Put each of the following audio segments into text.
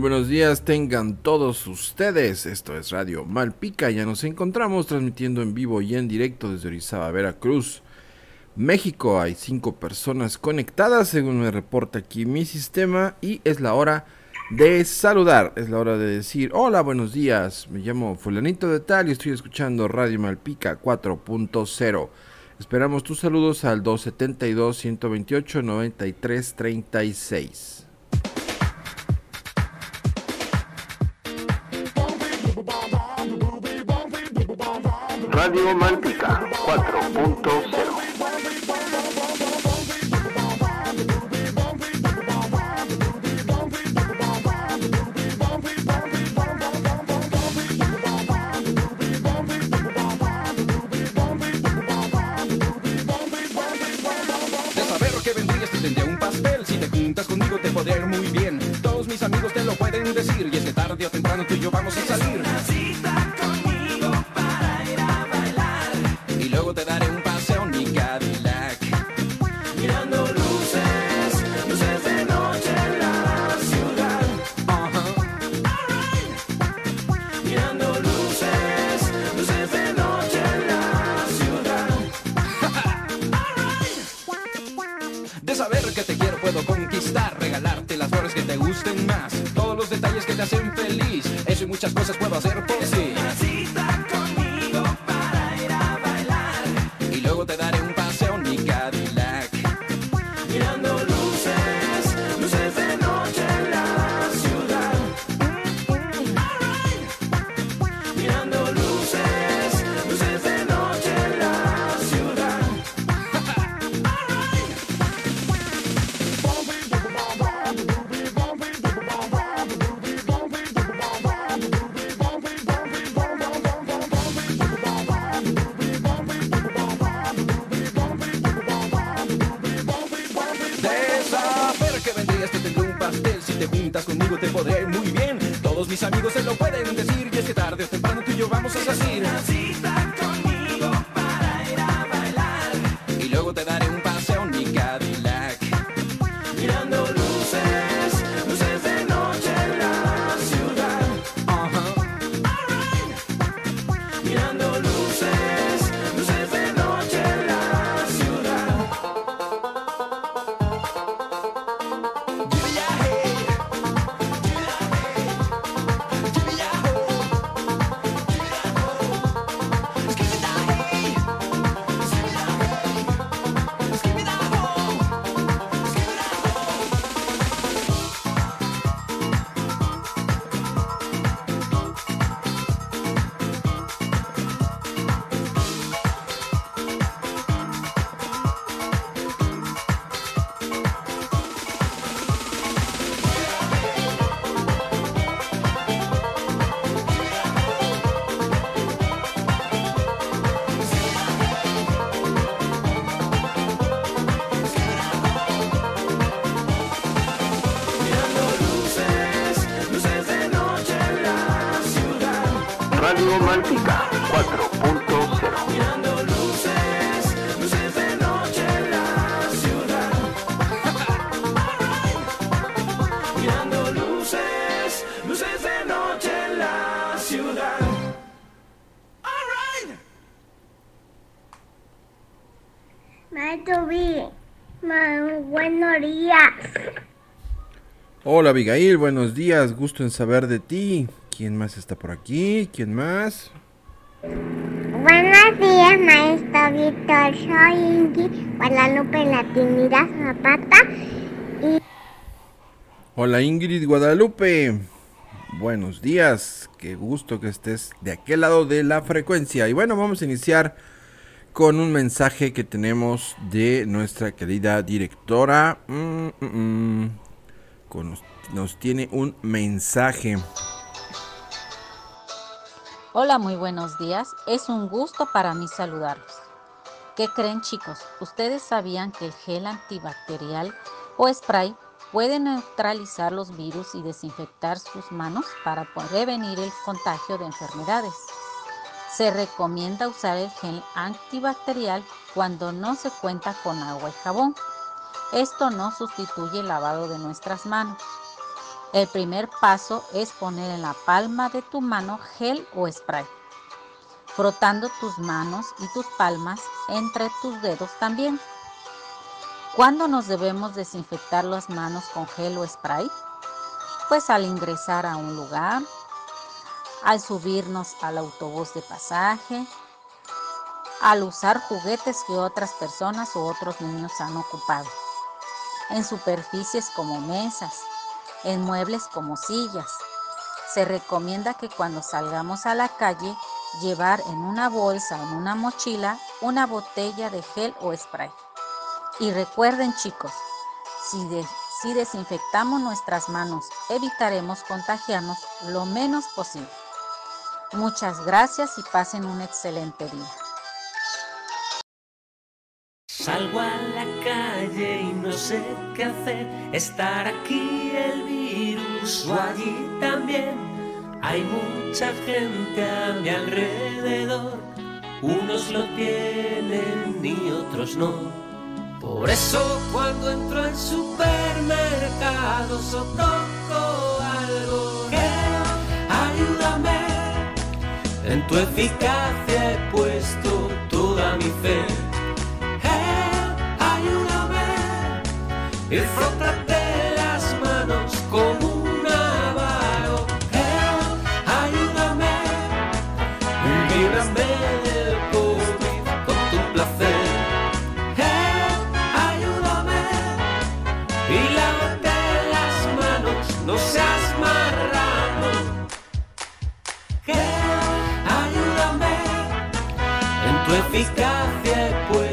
buenos días, tengan todos ustedes. Esto es Radio Malpica. Ya nos encontramos transmitiendo en vivo y en directo desde Orizaba, Veracruz, México. Hay cinco personas conectadas, según me reporta aquí mi sistema, y es la hora de saludar. Es la hora de decir: Hola, buenos días. Me llamo Fulanito de Tal y estoy escuchando Radio Malpica 4.0. Esperamos tus saludos al 272 128 9336. Si te juntas conmigo te podré ir muy bien. Todos mis amigos te lo pueden decir Y es que tarde o temprano tú y yo vamos a salir Austin Hola Abigail, buenos días, gusto en saber de ti. ¿Quién más está por aquí? ¿Quién más? Buenos días, maestro Víctor. Soy Ingi Guadalupe Latinidad Zapata. Hola Ingrid Guadalupe. Buenos días, qué gusto que estés de aquel lado de la frecuencia. Y bueno, vamos a iniciar con un mensaje que tenemos de nuestra querida directora. Mm, mm, mm. Con- nos tiene un mensaje. Hola, muy buenos días. Es un gusto para mí saludarlos. ¿Qué creen chicos? ¿Ustedes sabían que el gel antibacterial o spray puede neutralizar los virus y desinfectar sus manos para prevenir el contagio de enfermedades? Se recomienda usar el gel antibacterial cuando no se cuenta con agua y jabón. Esto no sustituye el lavado de nuestras manos. El primer paso es poner en la palma de tu mano gel o spray, frotando tus manos y tus palmas entre tus dedos también. ¿Cuándo nos debemos desinfectar las manos con gel o spray? Pues al ingresar a un lugar, al subirnos al autobús de pasaje, al usar juguetes que otras personas u otros niños han ocupado, en superficies como mesas, en muebles como sillas. Se recomienda que cuando salgamos a la calle llevar en una bolsa o en una mochila una botella de gel o spray. Y recuerden chicos, si, si desinfectamos nuestras manos, evitaremos contagiarnos lo menos posible. Muchas gracias y pasen un excelente día. Salgo a la calle y no sé qué hacer. Estar aquí el virus o allí también. Hay mucha gente a mi alrededor. Unos lo tienen y otros no. Por eso cuando entro al supermercado o algo, ayúdame. En tu eficacia he puesto toda mi fe. Y frótate las manos con un avaro. ayúdame líbrame del COVID con tu placer. ayúdame y lávate las manos, no seas marrano. ayúdame en tu eficacia he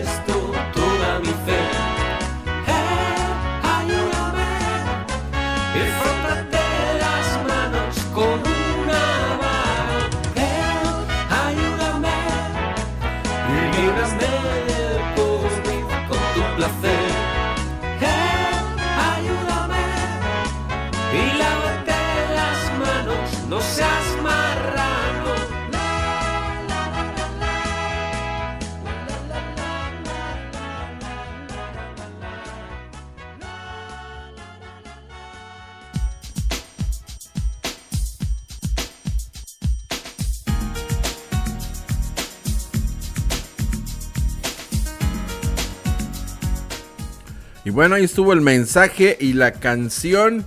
bueno, ahí estuvo el mensaje y la canción.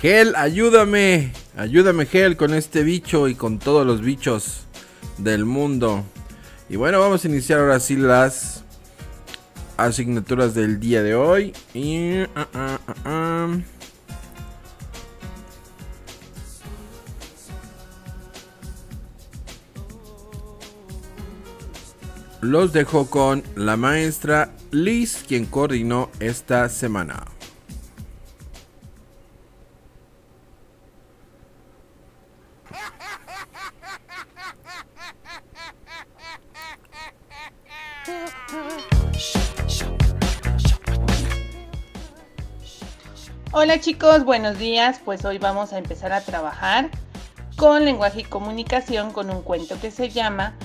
Gel, ayúdame. Ayúdame, Gel, con este bicho y con todos los bichos del mundo. Y bueno, vamos a iniciar ahora sí las asignaturas del día de hoy. Y. ah, ah, ah, Los dejo con la maestra Liz, quien coordinó esta semana. Hola chicos, buenos días. Pues hoy vamos a empezar a trabajar con lenguaje y comunicación con un cuento que se llama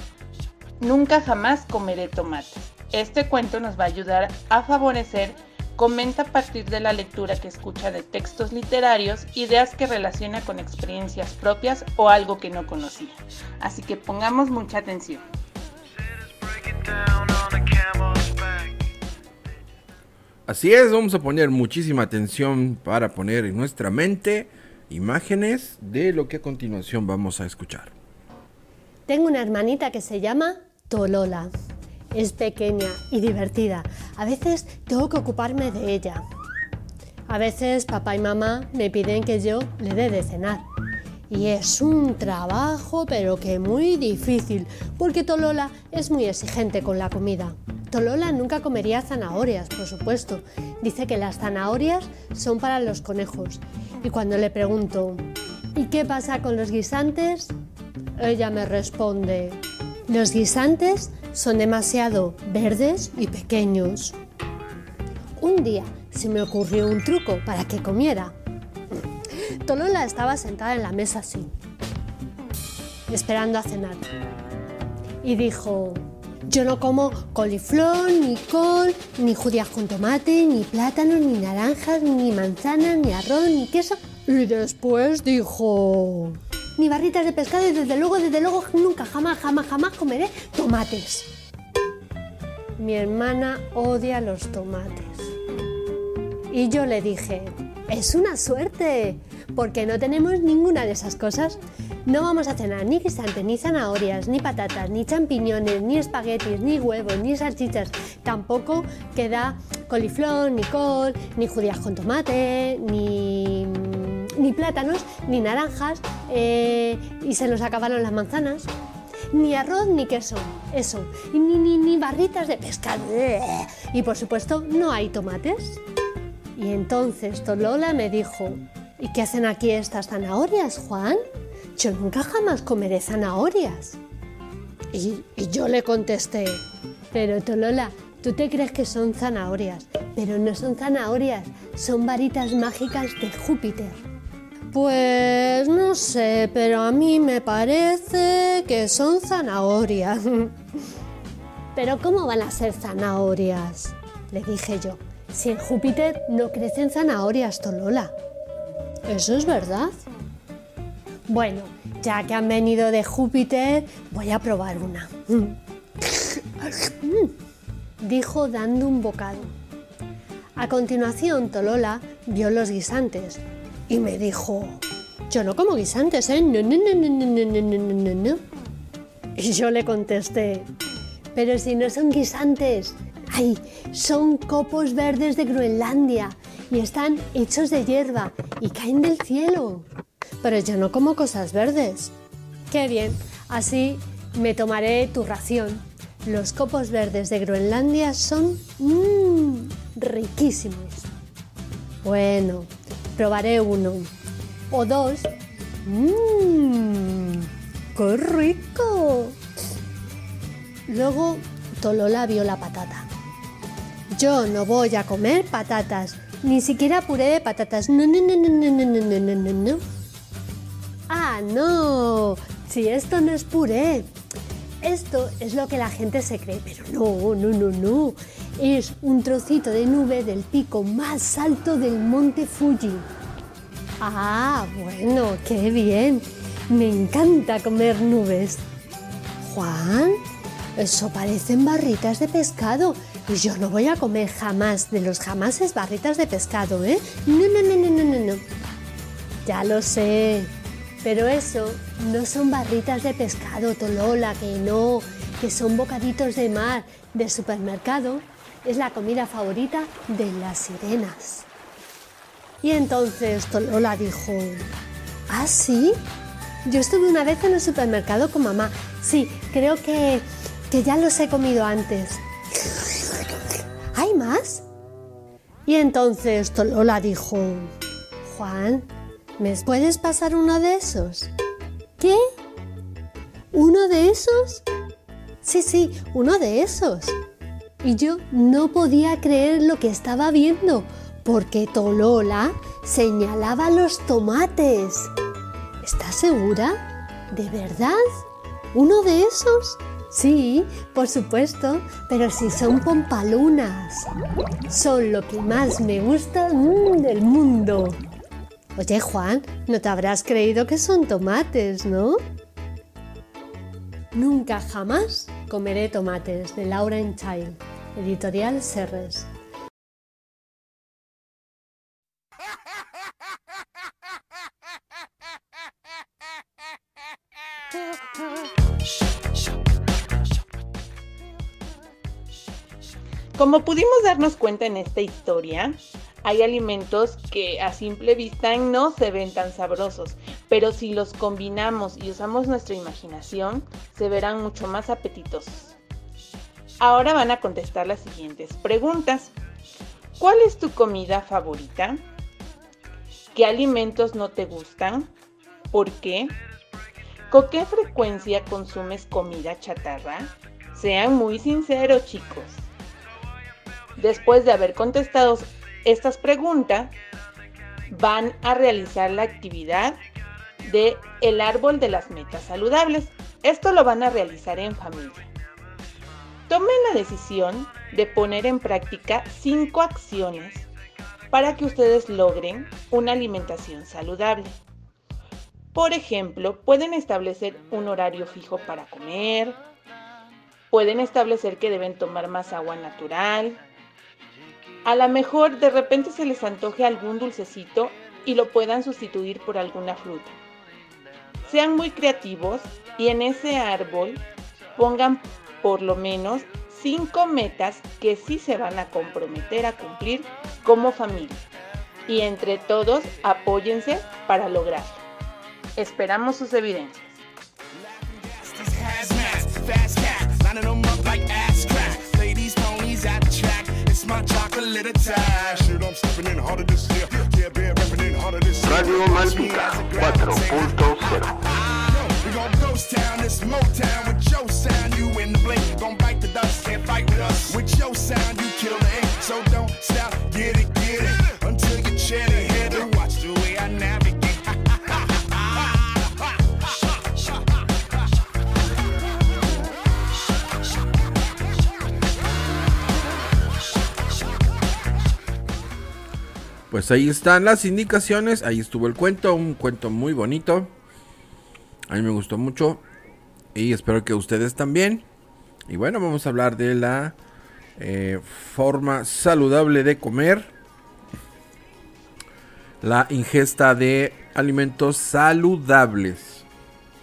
Nunca jamás comeré tomates. Este cuento nos va a ayudar a favorecer comenta a partir de la lectura que escucha de textos literarios ideas que relaciona con experiencias propias o algo que no conocía. Así que pongamos mucha atención. Así es, vamos a poner muchísima atención para poner en nuestra mente imágenes de lo que a continuación vamos a escuchar. Tengo una hermanita que se llama Tolola. Es pequeña y divertida. A veces tengo que ocuparme de ella. A veces papá y mamá me piden que yo le dé de cenar. Y es un trabajo pero que muy difícil, porque Tolola es muy exigente con la comida. Tolola nunca comería zanahorias, por supuesto. Dice que las zanahorias son para los conejos. Y cuando le pregunto, ¿y qué pasa con los guisantes? Ella me responde, los guisantes son demasiado verdes y pequeños. Un día se me ocurrió un truco para que comiera. Tolola estaba sentada en la mesa así, esperando a cenar. Y dijo, yo no como coliflor, ni col, ni judías con tomate, ni plátanos, ni naranjas, ni manzanas, ni arroz, ni queso. Y después dijo... Ni barritas de pescado y desde luego, desde luego, nunca, jamás, jamás, jamás comeré tomates. Mi hermana odia los tomates. Y yo le dije, es una suerte, porque no tenemos ninguna de esas cosas. No vamos a cenar ni guisantes, ni zanahorias, ni patatas, ni champiñones, ni espaguetis, ni huevos, ni salchichas. Tampoco queda coliflor, ni col, ni judías con tomate, ni, ni plátanos, ni naranjas, eh, y se nos acabaron las manzanas. Ni arroz ni queso, eso. Ni, ni, ni barritas de pescado. Y por supuesto, no hay tomates. Y entonces Tolola me dijo, ¿y qué hacen aquí estas zanahorias, Juan? Yo nunca jamás comeré zanahorias. Y, y yo le contesté, pero Tolola, tú te crees que son zanahorias, pero no son zanahorias, son varitas mágicas de Júpiter. Pues no sé, pero a mí me parece que son zanahorias. pero ¿cómo van a ser zanahorias? Le dije yo. Si en Júpiter no crecen zanahorias, Tolola. Eso es verdad. Bueno, ya que han venido de Júpiter, voy a probar una. Dijo dando un bocado. A continuación, Tolola vio los guisantes y me dijo, yo no como guisantes, ¿eh? Y yo le contesté, pero si no son guisantes, ay, son copos verdes de Groenlandia y están hechos de hierba y caen del cielo. Pero yo no como cosas verdes. Qué bien, así me tomaré tu ración. Los copos verdes de Groenlandia son mmm, riquísimos. Bueno, probaré uno o dos. Mmm, qué rico. Luego Tolola vio la patata. Yo no voy a comer patatas, ni siquiera puré de patatas. No, no, no, no, no, no, no, no, no, no. Ah, no. Si esto no es puré. Esto es lo que la gente se cree, pero no, no, no, no. Es un trocito de nube del pico más alto del monte Fuji. Ah, bueno, qué bien. Me encanta comer nubes. Juan, eso parecen barritas de pescado. Y yo no voy a comer jamás de los jamases barritas de pescado, ¿eh? No, no, no, no, no, no. Ya lo sé. Pero eso no son barritas de pescado, Tolola, que no, que son bocaditos de mar de supermercado. Es la comida favorita de las sirenas. Y entonces Tolola dijo, ¿ah, sí? Yo estuve una vez en el supermercado con mamá. Sí, creo que, que ya los he comido antes. ¿Hay más? Y entonces Tolola dijo, Juan, ¿me puedes pasar uno de esos? ¿Qué? ¿Uno de esos? Sí, sí, uno de esos. Y yo no podía creer lo que estaba viendo, porque Tolola señalaba los tomates. ¿Estás segura? ¿De verdad? ¿Uno de esos? Sí, por supuesto, pero si son pompalunas. Son lo que más me gusta mm, del mundo. Oye, Juan, no te habrás creído que son tomates, ¿no? Nunca jamás comeré tomates de Laura Child, editorial Serres. Como pudimos darnos cuenta en esta historia, hay alimentos que a simple vista no se ven tan sabrosos, pero si los combinamos y usamos nuestra imaginación, se verán mucho más apetitosos. Ahora van a contestar las siguientes preguntas. ¿Cuál es tu comida favorita? ¿Qué alimentos no te gustan? ¿Por qué? ¿Con qué frecuencia consumes comida chatarra? Sean muy sinceros chicos. Después de haber contestado estas preguntas, van a realizar la actividad de el árbol de las metas saludables. Esto lo van a realizar en familia. Tomen la decisión de poner en práctica cinco acciones para que ustedes logren una alimentación saludable. Por ejemplo, pueden establecer un horario fijo para comer, pueden establecer que deben tomar más agua natural, a lo mejor de repente se les antoje algún dulcecito y lo puedan sustituir por alguna fruta. Sean muy creativos y en ese árbol pongan por lo menos cinco metas que sí se van a comprometer a cumplir como familia. Y entre todos apóyense para lograrlo. Esperamos sus evidencias. Radio Malpica 4.0 We gon' ghost town, this Motown with your sound. You in the blink, gon' bite the dust, fight with your sound, you kill the so don't stop, get it, get it. Until you ahead Pues ahí están las indicaciones, ahí estuvo el cuento, un cuento muy bonito. A mí me gustó mucho y espero que ustedes también. Y bueno, vamos a hablar de la eh, forma saludable de comer. La ingesta de alimentos saludables.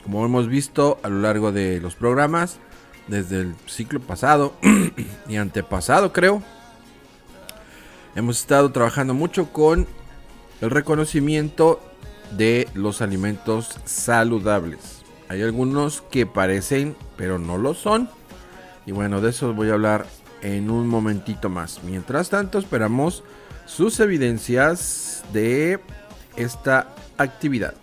Como hemos visto a lo largo de los programas, desde el ciclo pasado y antepasado creo, hemos estado trabajando mucho con el reconocimiento de los alimentos saludables. Hay algunos que parecen, pero no lo son. Y bueno, de eso voy a hablar en un momentito más. Mientras tanto, esperamos sus evidencias de esta actividad.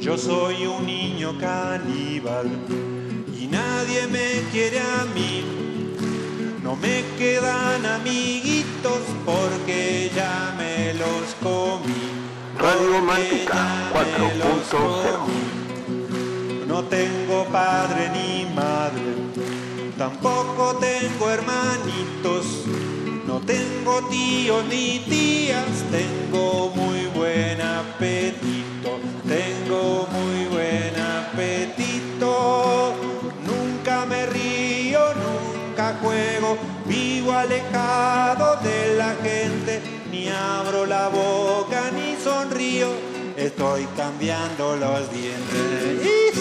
Yo soy un niño caníbal y nadie me quiere a mí. No me quedan amiguitos porque ya me los comí. Radio los 4.0 comí. No tengo padre ni madre, tampoco tengo hermanitos. No tengo tíos ni tías, tengo muy buen apetito, tengo muy buen apetito. Nunca me río, nunca juego, vivo alejado de la gente, ni abro la boca ni sonrío, estoy cambiando los dientes.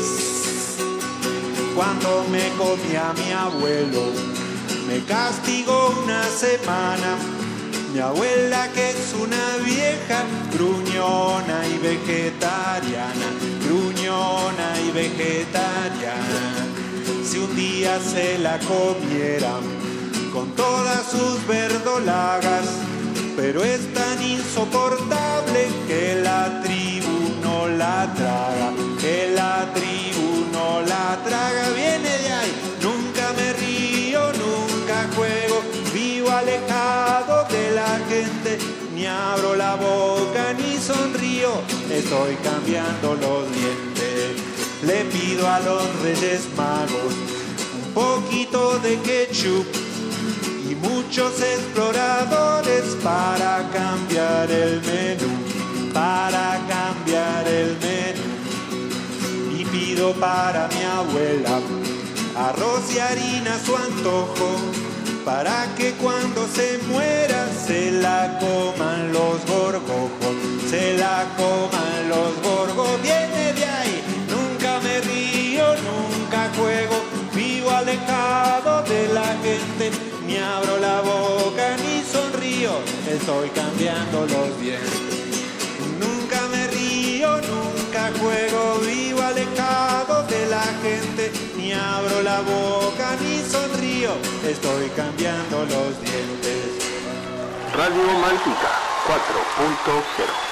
Cuando me comía mi abuelo, me castigó una semana. Mi abuela que es una vieja gruñona y vegetariana, gruñona y vegetariana. Si un día se la comieran con todas sus verdolagas, pero es tan insoportable que la tribu no la traga, que la tribu no la traga, viene de ahí, alejado de la gente, ni abro la boca ni sonrío, estoy cambiando los dientes, le pido a los reyes magos un poquito de ketchup y muchos exploradores para cambiar el menú, para cambiar el menú. Y pido para mi abuela arroz y harina a su antojo, para que cuando se muera se la coman los gorgojos, se la coman los gorgojos. Viene de ahí, nunca me río, nunca juego, vivo alejado de la gente, ni abro la boca ni sonrío, estoy cambiando los dientes. Nunca me río, nunca juego, vivo alejado de la gente, ni abro la boca ni sonrío estoy cambiando los dientes. Radio Malpica 4.0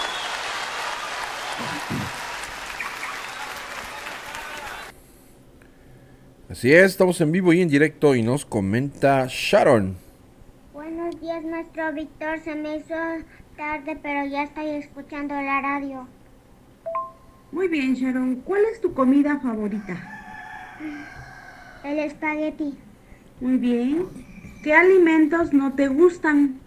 Así es, estamos en vivo y en directo y nos comenta Sharon. Buenos días, maestro Víctor. Se me hizo tarde, pero ya estoy escuchando la radio. Muy bien, Sharon. ¿Cuál es tu comida favorita? El espagueti. Muy bien. ¿Qué alimentos no te gustan?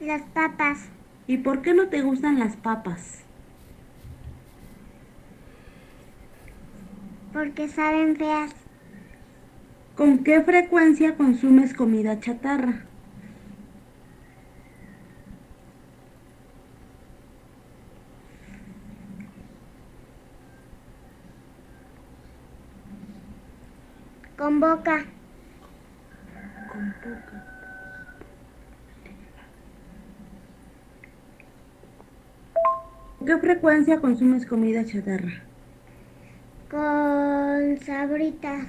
Las papas. ¿Y por qué no te gustan las papas? Porque saben feas. ¿Con qué frecuencia consumes comida chatarra? Con boca. ¿Con qué frecuencia consumes comida chatarra? Con sabritas.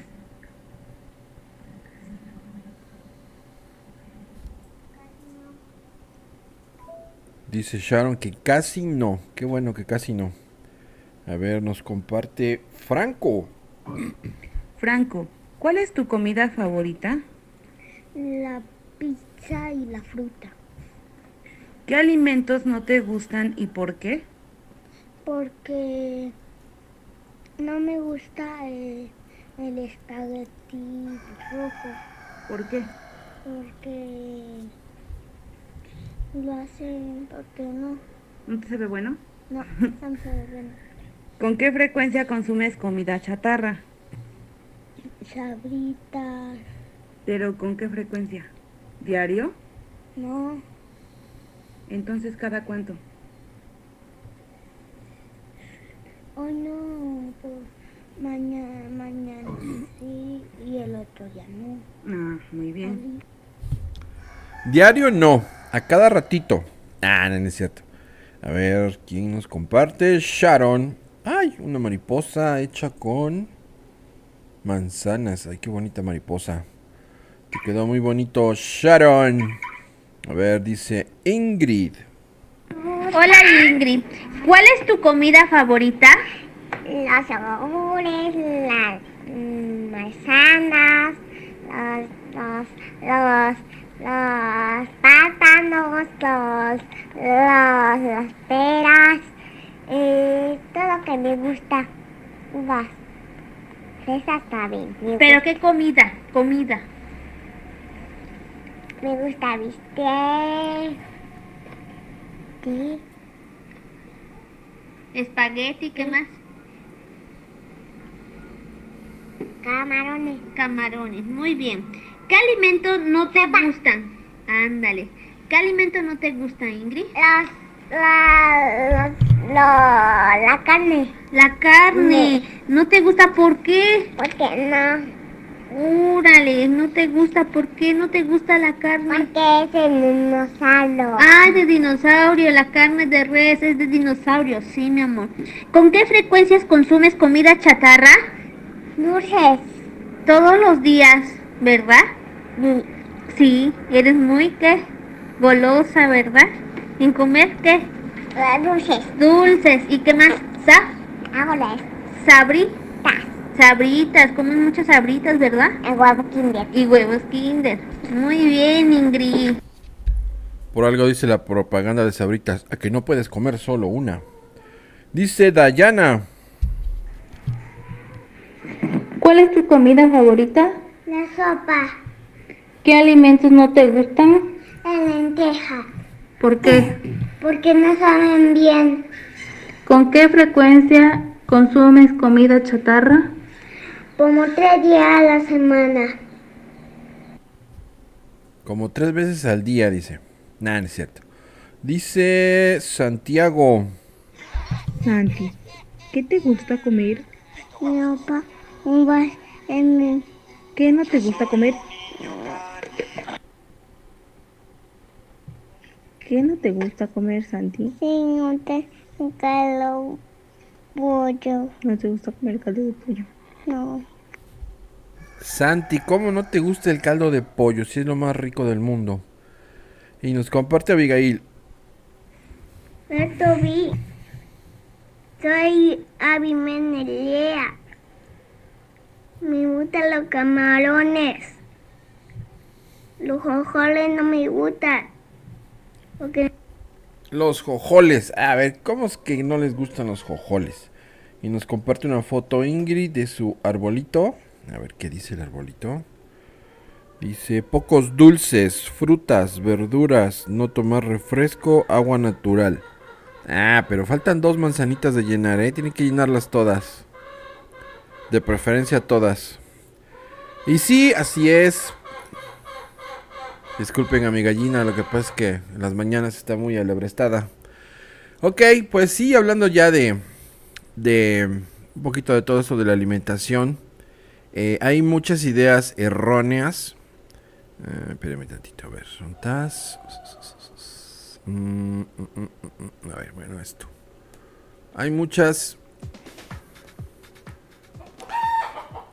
Dice Sharon que casi no. Qué bueno que casi no. A ver, nos comparte Franco. Franco, ¿cuál es tu comida favorita? La pizza y la fruta. ¿Qué alimentos no te gustan y por qué? Porque no me gusta el, el espagueti rojo. ¿Por qué? Porque lo hacen porque no. ¿No te sabe bueno? No, no me sabe bueno. ¿Con qué frecuencia consumes comida chatarra? Sabritas. ¿Pero con qué frecuencia? ¿Diario? No, Entonces, ¿cada cuánto? hoy no, pues mañana, mañana sí y el otro día no. Ah, muy bien. Diario no, a cada ratito. Ah, no, no es cierto. A ver, ¿quién nos comparte? Sharon. Ay, una mariposa hecha con manzanas. Ay, qué bonita mariposa. Te quedó muy bonito, Sharon. A ver, dice Ingrid. Hola Ingrid, ¿cuál es tu comida favorita? Los yogures, las mm, manzanas, los, los, los, los plátanos, los, los, las peras, eh, todo lo que me gusta. Uvas. Fresas también. Me ¿Pero qué comida? Comida. Me gusta bistec. Sí. Espagueti, ¿qué más? Camarones. Camarones, muy bien. ¿Qué alimentos no te gustan? Ándale. ¿Qué alimentos no te gustan, Ingrid? La, lo- la carne. La carne. ¿No te gusta por qué? Porque no. Órale, no te gusta. ¿Por qué no te gusta la carne? Porque es el dinosaurio. Ah, es de dinosaurio, la carne de res es de dinosaurio, sí, mi amor. ¿Con qué frecuencias consumes comida chatarra? Dulces. Todos los días, ¿verdad? Sí, eres muy, ¿qué? Golosa, ¿verdad? ¿En comer qué? Eh, Dulces. Dulces, ¿y qué más? ¿Sa? Hago las ¿Sabritas? Sabritas, comes muchas sabritas, ¿verdad? el huevo kinder. Y huevos kinder. Muy bien, Ingrid. Por algo dice la propaganda de Sabritas, a que no puedes comer solo una. Dice Dayana. ¿Cuál es tu comida favorita? La sopa. ¿Qué alimentos no te gustan? La lenteja. ¿Por qué? Porque no saben bien. ¿Con qué frecuencia consumes comida chatarra? Como tres días a la semana. Como tres veces al día, dice. Nah, no es cierto. Dice Santiago. Santi, ¿qué te gusta comer? Uvas. em, ¿Qué no te gusta comer? ¿Qué no te gusta comer, Santi? Sí, no te caldo pollo. ¿No te gusta comer caldo de pollo? No. Santi, ¿cómo no te gusta el caldo de pollo? Si es lo más rico del mundo. Y nos comparte Abigail. Esto vi. Soy Abby Menelea. Me gustan los camarones. Los jojoles no me gustan. Los jojoles. A ver, ¿cómo es que no les gustan los jojoles? Y nos comparte una foto Ingrid de su arbolito. A ver, ¿qué dice el arbolito? Dice, pocos dulces, frutas, verduras, no tomar refresco, agua natural. Ah, pero faltan dos manzanitas de llenar, ¿eh? Tienen que llenarlas todas. De preferencia todas. Y sí, así es. Disculpen a mi gallina, lo que pasa es que en las mañanas está muy alebrestada. Ok, pues sí, hablando ya de, de un poquito de todo eso de la alimentación. eh, hay muchas ideas erróneas. Eh, espérame tantito, a ver, son tas. Mm, mm, mm, a ver, bueno, esto. Hay muchas.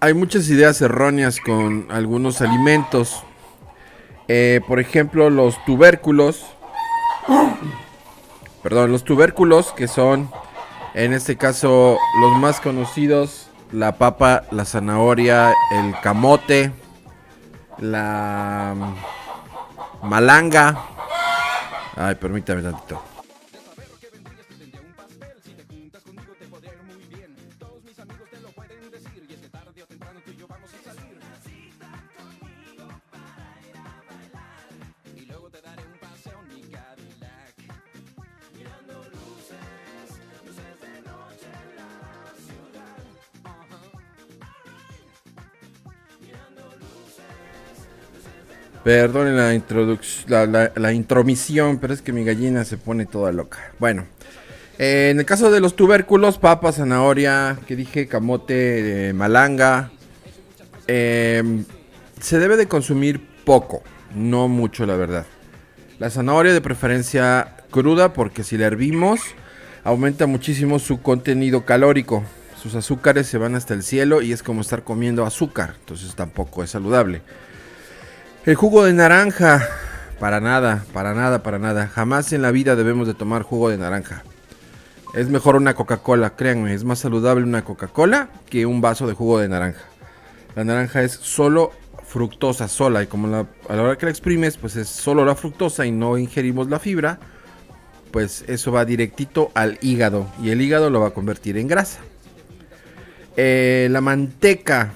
Hay muchas ideas erróneas con algunos alimentos. Eh, por ejemplo, los tubérculos. Perdón, los tubérculos que son, en este caso, los más conocidos: la papa, la zanahoria, el camote, la mm, malanga. Ay, permítame tantito. Perdonen la la, la- la intromisión, pero es que mi gallina se pone toda loca. Bueno, eh, en el caso de los tubérculos, papa, zanahoria, que dije, camote, eh, malanga, eh, se debe de consumir poco, no mucho la verdad. La zanahoria de preferencia cruda porque si la hervimos aumenta muchísimo su contenido calórico. Sus azúcares se van hasta el cielo y es como estar comiendo azúcar, entonces tampoco es saludable. El jugo de naranja, para nada, para nada, para nada. Jamás en la vida debemos de tomar jugo de naranja. Es mejor una Coca-Cola, créanme, es más saludable una Coca-Cola que un vaso de jugo de naranja. La naranja es solo fructosa, sola, y como la- a la hora que la exprimes, pues es solo la fructosa y no ingerimos la fibra, pues eso va directito al hígado y el hígado lo va a convertir en grasa. Eh, la manteca,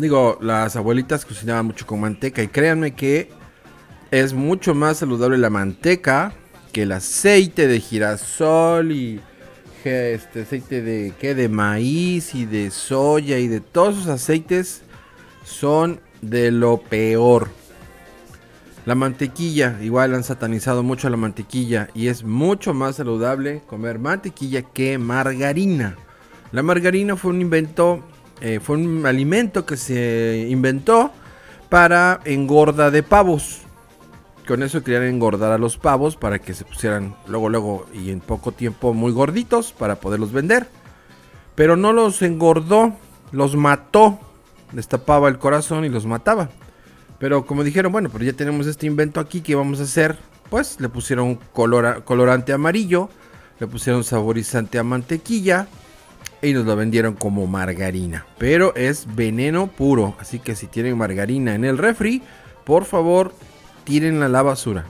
Digo, las abuelitas cocinaban mucho con manteca y créanme que es mucho más saludable la manteca que el aceite de girasol y este aceite de ¿qué? de maíz y de soya y de todos esos aceites son de lo peor. La mantequilla, igual han satanizado mucho la mantequilla y es mucho más saludable comer mantequilla que margarina. La margarina fue un invento, eh, fue un alimento que se inventó para engorda de pavos. Con eso querían engordar a los pavos para que se pusieran luego, luego y en poco tiempo muy gorditos para poderlos vender. Pero no los engordó, los mató, les tapaba el corazón y los mataba. Pero como dijeron, bueno, pero ya tenemos este invento aquí, ¿qué vamos a hacer? Pues le pusieron colora- colorante amarillo, le pusieron saborizante a mantequilla y nos lo vendieron como margarina. Pero es veneno puro, así que si tienen margarina en el refri, por favor, tírenla a la basura.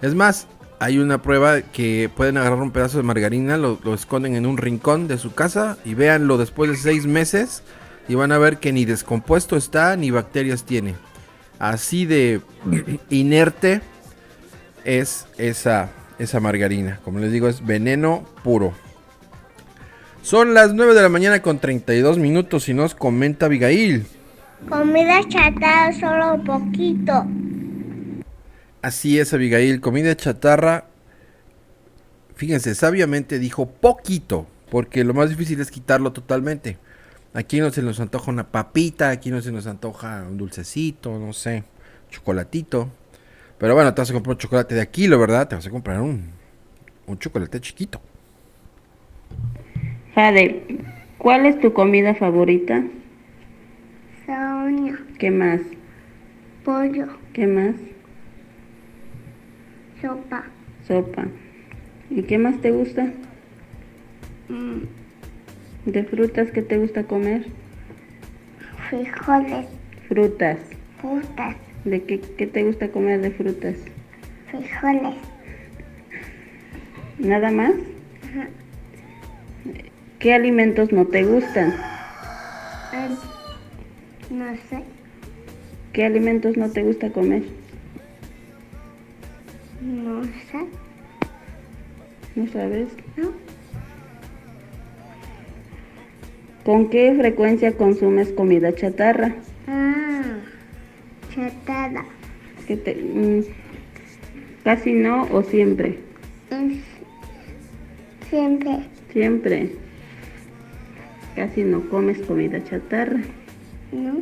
Es más, hay una prueba que pueden agarrar un pedazo de margarina, lo, esconden en un rincón de su casa y véanlo después de seis meses y van a ver que ni descompuesto está ni bacterias tiene. Así de inerte es esa, esa margarina. Como les digo, es veneno puro. Son las 9 de la mañana con 32 minutos y nos comenta Abigail. Comida chatarra solo poquito. Así es, Abigail. Comida chatarra. Fíjense, sabiamente dijo poquito. Porque lo más difícil es quitarlo totalmente. Aquí no se nos antoja una papita. Aquí no se nos antoja un dulcecito, no sé, chocolatito. Pero bueno, te vas a comprar un chocolate de a kilo, ¿verdad? Te vas a comprar un, un chocolate chiquito. Jade, ¿cuál es tu comida favorita? Sonia, ¿Qué más? pollo, ¿Qué más? sopa, Sopa. ¿Y qué más te gusta? mm, ¿De frutas qué te gusta comer? frijoles, Frutas. frutas, ¿De qué, qué te gusta comer de frutas? frijoles, ¿Nada más? Ajá. ¿Qué alimentos no te gustan? no sé, ¿Qué alimentos no te gusta comer? no sé, ¿No sabes? ¿no? ¿Con qué frecuencia consumes comida chatarra? Ah, chatada, ¿Qué te- mm, ¿Casi no o siempre? es siempre, Siempre. Casi no comes comida chatarra. ¿no?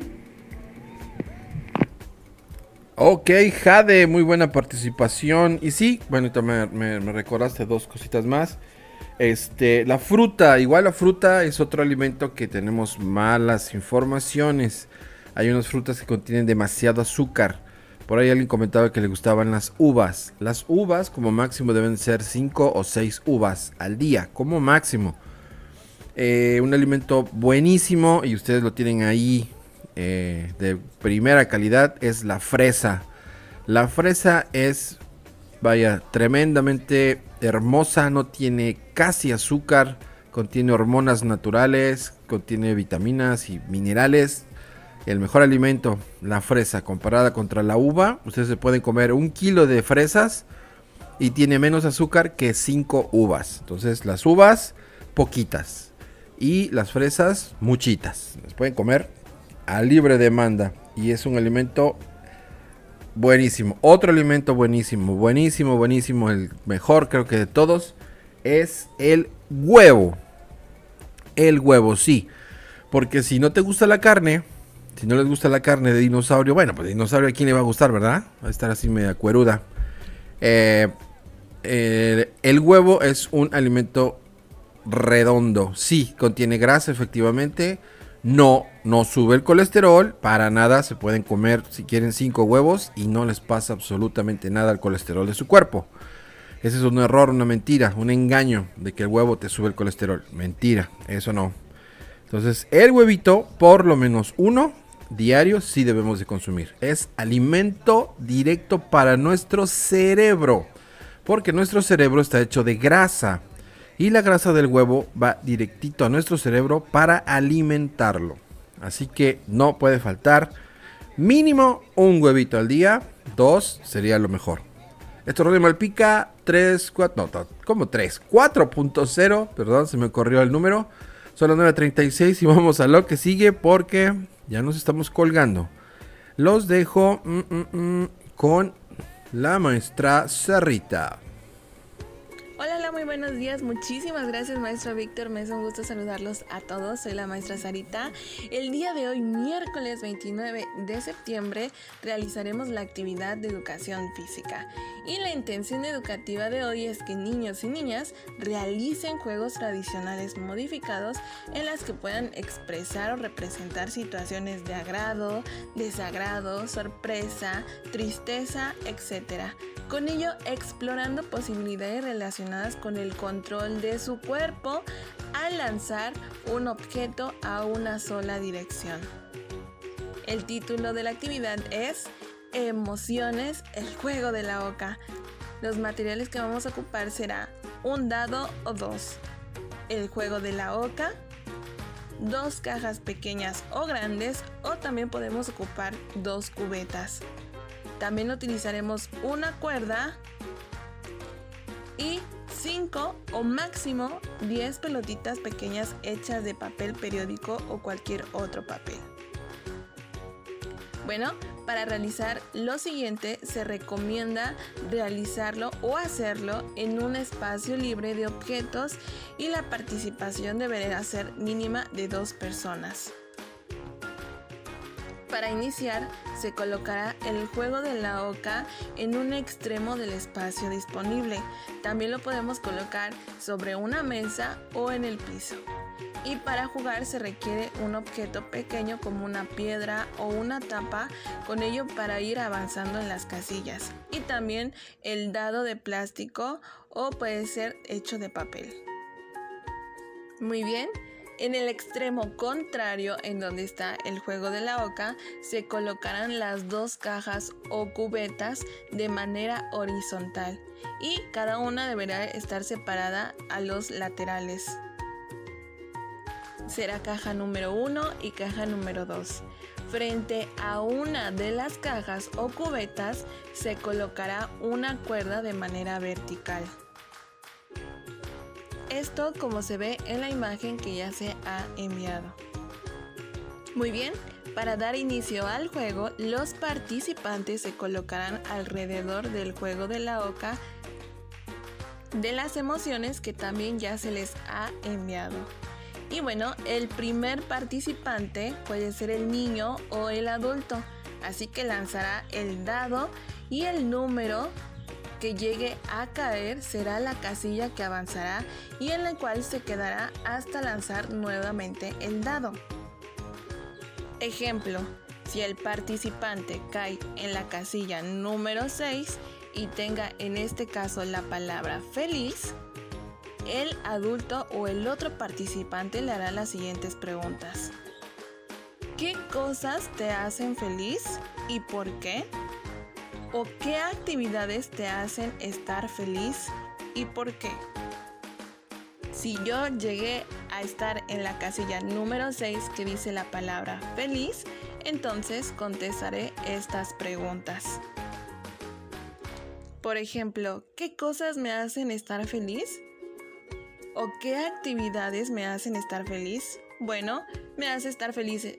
Ok, Jade, muy buena participación. Y sí, bueno, me- me recordaste dos cositas más. Este, la fruta, igual la fruta es otro alimento que tenemos malas informaciones. Hay unas frutas que contienen demasiado azúcar. Por ahí alguien comentaba que le gustaban las uvas. Las uvas como máximo deben ser 5 o 6 uvas al día, como máximo. Eh, un alimento buenísimo y ustedes lo tienen ahí eh, de primera calidad es la fresa. La fresa es, vaya, tremendamente hermosa, no tiene casi azúcar, contiene hormonas naturales, contiene vitaminas y minerales. El mejor alimento, la fresa, comparada contra la uva, ustedes se pueden comer un kilo de fresas y tiene menos azúcar que 5 uvas. Entonces las uvas, poquitas. Y las fresas, muchitas. Las pueden comer a libre demanda. Y es un alimento buenísimo. Otro alimento buenísimo, buenísimo, buenísimo. El mejor creo que de todos es el huevo. El huevo, sí. Porque si no te gusta la carne, si no les gusta la carne de dinosaurio, bueno, pues dinosaurio a quién le va a gustar, ¿verdad? Va a estar así media cueruda. Eh, eh, el huevo es un alimento redondo. Sí, contiene grasa, efectivamente. No, no sube el colesterol. Para nada. Se pueden comer si quieren 5 huevos y no les pasa absolutamente nada al colesterol de su cuerpo. Ese es un error, una mentira, un engaño de que el huevo te sube el colesterol. Mentira, eso no. Entonces, el huevito, por lo menos uno diario, sí debemos de consumir. Es alimento directo para nuestro cerebro. Porque nuestro cerebro está hecho de grasa. Y la grasa del huevo va directito a nuestro cerebro para alimentarlo. Así que no puede faltar mínimo un huevito al día. Dos sería lo mejor. Esto es Radio Malpica 3, 4, no, no, como 3, 4.0, perdón, se me corrió el número. Son las 9.36 y vamos a lo que sigue porque ya nos estamos colgando. Los dejo mm, mm, mm, con la maestra Cerrita. Hola, muy buenos días. Muchísimas gracias, maestro Víctor. Me es un gusto saludarlos a todos. Soy la maestra Sarita. El día de hoy, miércoles 29 de septiembre, realizaremos la actividad de educación física. Y la intención educativa de hoy es que niños y niñas realicen juegos tradicionales modificados en las que puedan expresar o representar situaciones de agrado, desagrado, sorpresa, tristeza, etc. Con ello explorando posibilidades con el control de su cuerpo al lanzar un objeto a una sola dirección. El título de la actividad es Emociones, el juego de la oca. Los materiales que vamos a ocupar será un dado o dos, el juego de la oca, dos cajas pequeñas o grandes o también podemos ocupar dos cubetas. También utilizaremos una cuerda y 5 o máximo 10 pelotitas pequeñas hechas de papel periódico o cualquier otro papel. Bueno, para realizar lo siguiente se recomienda realizarlo o hacerlo en un espacio libre de objetos y la participación deberá ser mínima de dos personas. Para iniciar, se colocará el juego de la oca en un extremo del espacio disponible. También lo podemos colocar sobre una mesa o en el piso. Y para jugar se requiere un objeto pequeño como una piedra o una tapa, con ello para ir avanzando en las casillas. Y también el dado de plástico o puede ser hecho de papel. Muy bien, en el extremo contrario, en donde está el juego de la oca, se colocarán las dos cajas o cubetas de manera horizontal y cada una deberá estar separada a los laterales. Será caja número 1 y caja número 2. Frente a una de las cajas o cubetas se colocará una cuerda de manera vertical. Esto como se ve en la imagen que ya se ha enviado. Muy bien, para dar inicio al juego, los participantes se colocarán alrededor del juego de la oca de las emociones que también ya se les ha enviado. Y bueno, el primer participante puede ser el niño o el adulto, así que lanzará el dado y el número que llegue a caer será la casilla que avanzará y en la cual se quedará hasta lanzar nuevamente el dado. Ejemplo, si el participante cae en la casilla número 6 y tenga en este caso la palabra feliz, el adulto o el otro participante le hará las siguientes preguntas. ¿Qué cosas te hacen feliz y por qué? ¿O qué actividades te hacen estar feliz y por qué? Si yo llegué a estar en la casilla número 6 que dice la palabra feliz, entonces contestaré estas preguntas. Por ejemplo, ¿qué cosas me hacen estar feliz? ¿O qué actividades me hacen estar feliz? Bueno, me hace estar feliz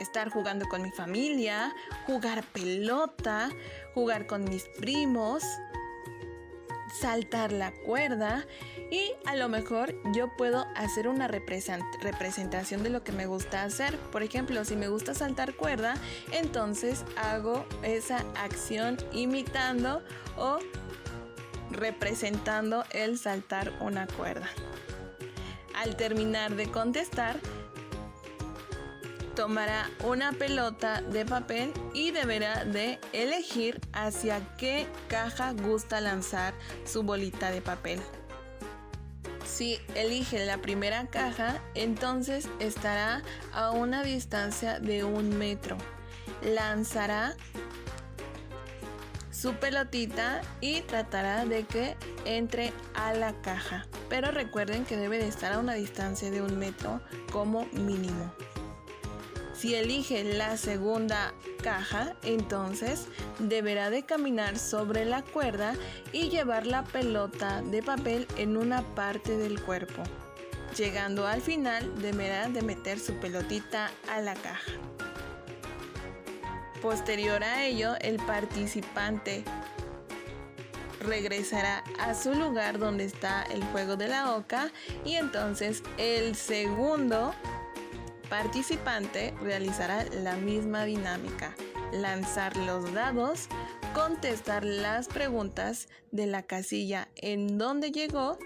estar jugando con mi familia, jugar pelota, jugar con mis primos, saltar la cuerda y a lo mejor yo puedo hacer una representación de lo que me gusta hacer. Por ejemplo, si me gusta saltar cuerda, entonces hago esa acción imitando o representando el saltar una cuerda. Al terminar de contestar, tomará una pelota de papel y deberá de elegir hacia qué caja gusta lanzar su bolita de papel. Si elige la primera caja, entonces estará a una distancia de un metro. Lanzará su pelotita y tratará de que entre a la caja. Pero recuerden que debe de estar a una distancia de un metro como mínimo. Si elige la segunda caja, entonces deberá de caminar sobre la cuerda y llevar la pelota de papel en una parte del cuerpo. Llegando al final, deberá de meter su pelotita a la caja. Posterior a ello, el participante regresará a su lugar donde está el juego de la oca y entonces el segundo participante realizará la misma dinámica, lanzar los dados, contestar las preguntas de la casilla en donde llegó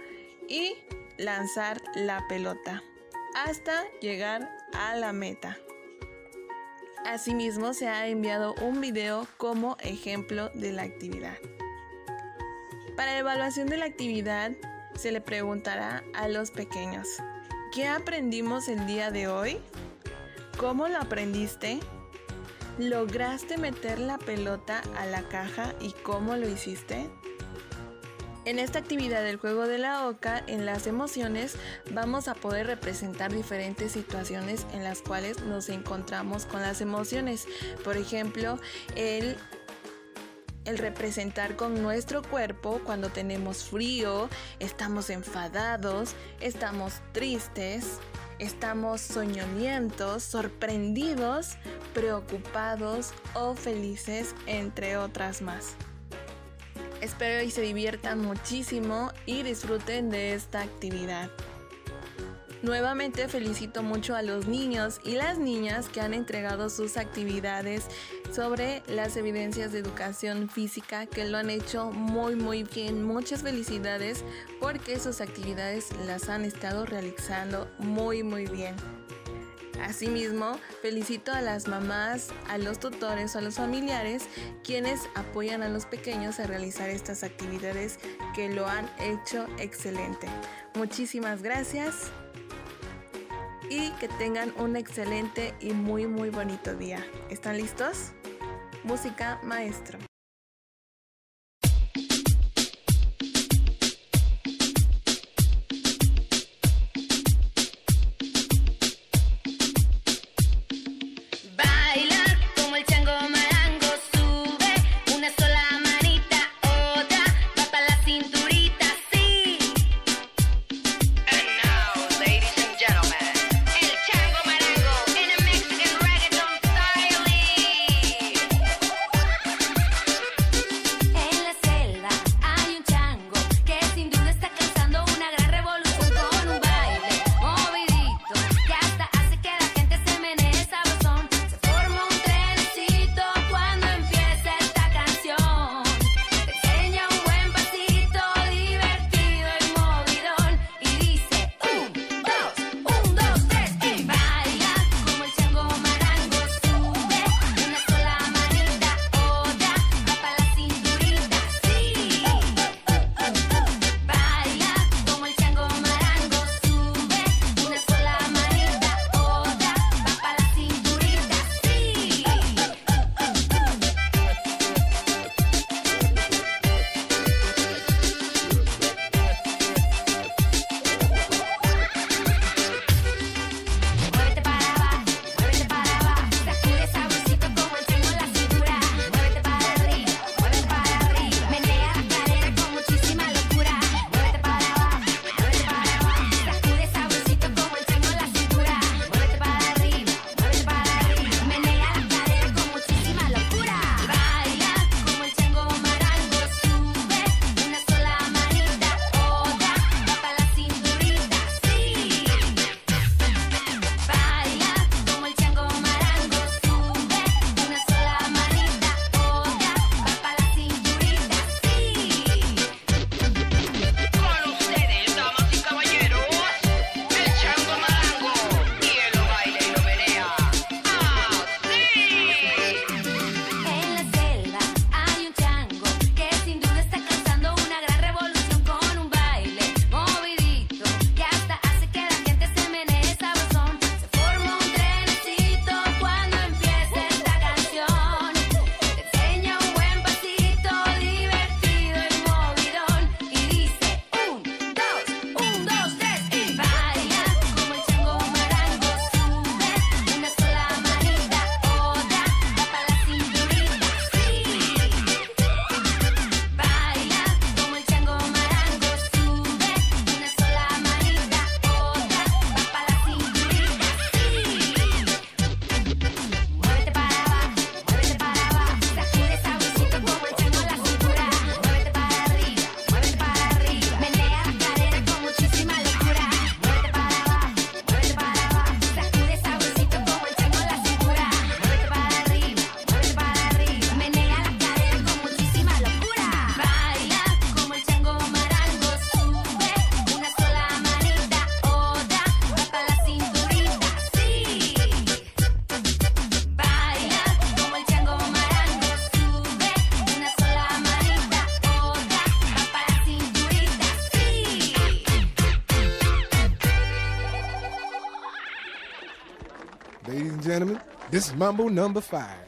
y lanzar la pelota hasta llegar a la meta. Asimismo, se ha enviado un video como ejemplo de la actividad. Para evaluación de la actividad, se le preguntará a los pequeños, ¿qué aprendimos el día de hoy? ¿Cómo lo aprendiste? ¿Lograste meter la pelota a la caja y cómo lo hiciste? En esta actividad del juego de la oca, en las emociones, vamos a poder representar diferentes situaciones en las cuales nos encontramos con las emociones. Por ejemplo, el el representar con nuestro cuerpo cuando tenemos frío, estamos enfadados, estamos tristes, estamos soñolientos, sorprendidos, preocupados o felices, entre otras más. Espero y se diviertan muchísimo y disfruten de esta actividad. Nuevamente felicito mucho a los niños y las niñas que han entregado sus actividades sobre las evidencias de educación física, que lo han hecho muy muy bien. Muchas felicidades porque sus actividades las han estado realizando muy muy bien. Asimismo, felicito a las mamás, a los tutores o a los familiares quienes apoyan a los pequeños a realizar estas actividades que lo han hecho excelente. Muchísimas gracias y que tengan un excelente y muy muy bonito día. ¿Están listos? Música maestro. This is Mumble number five.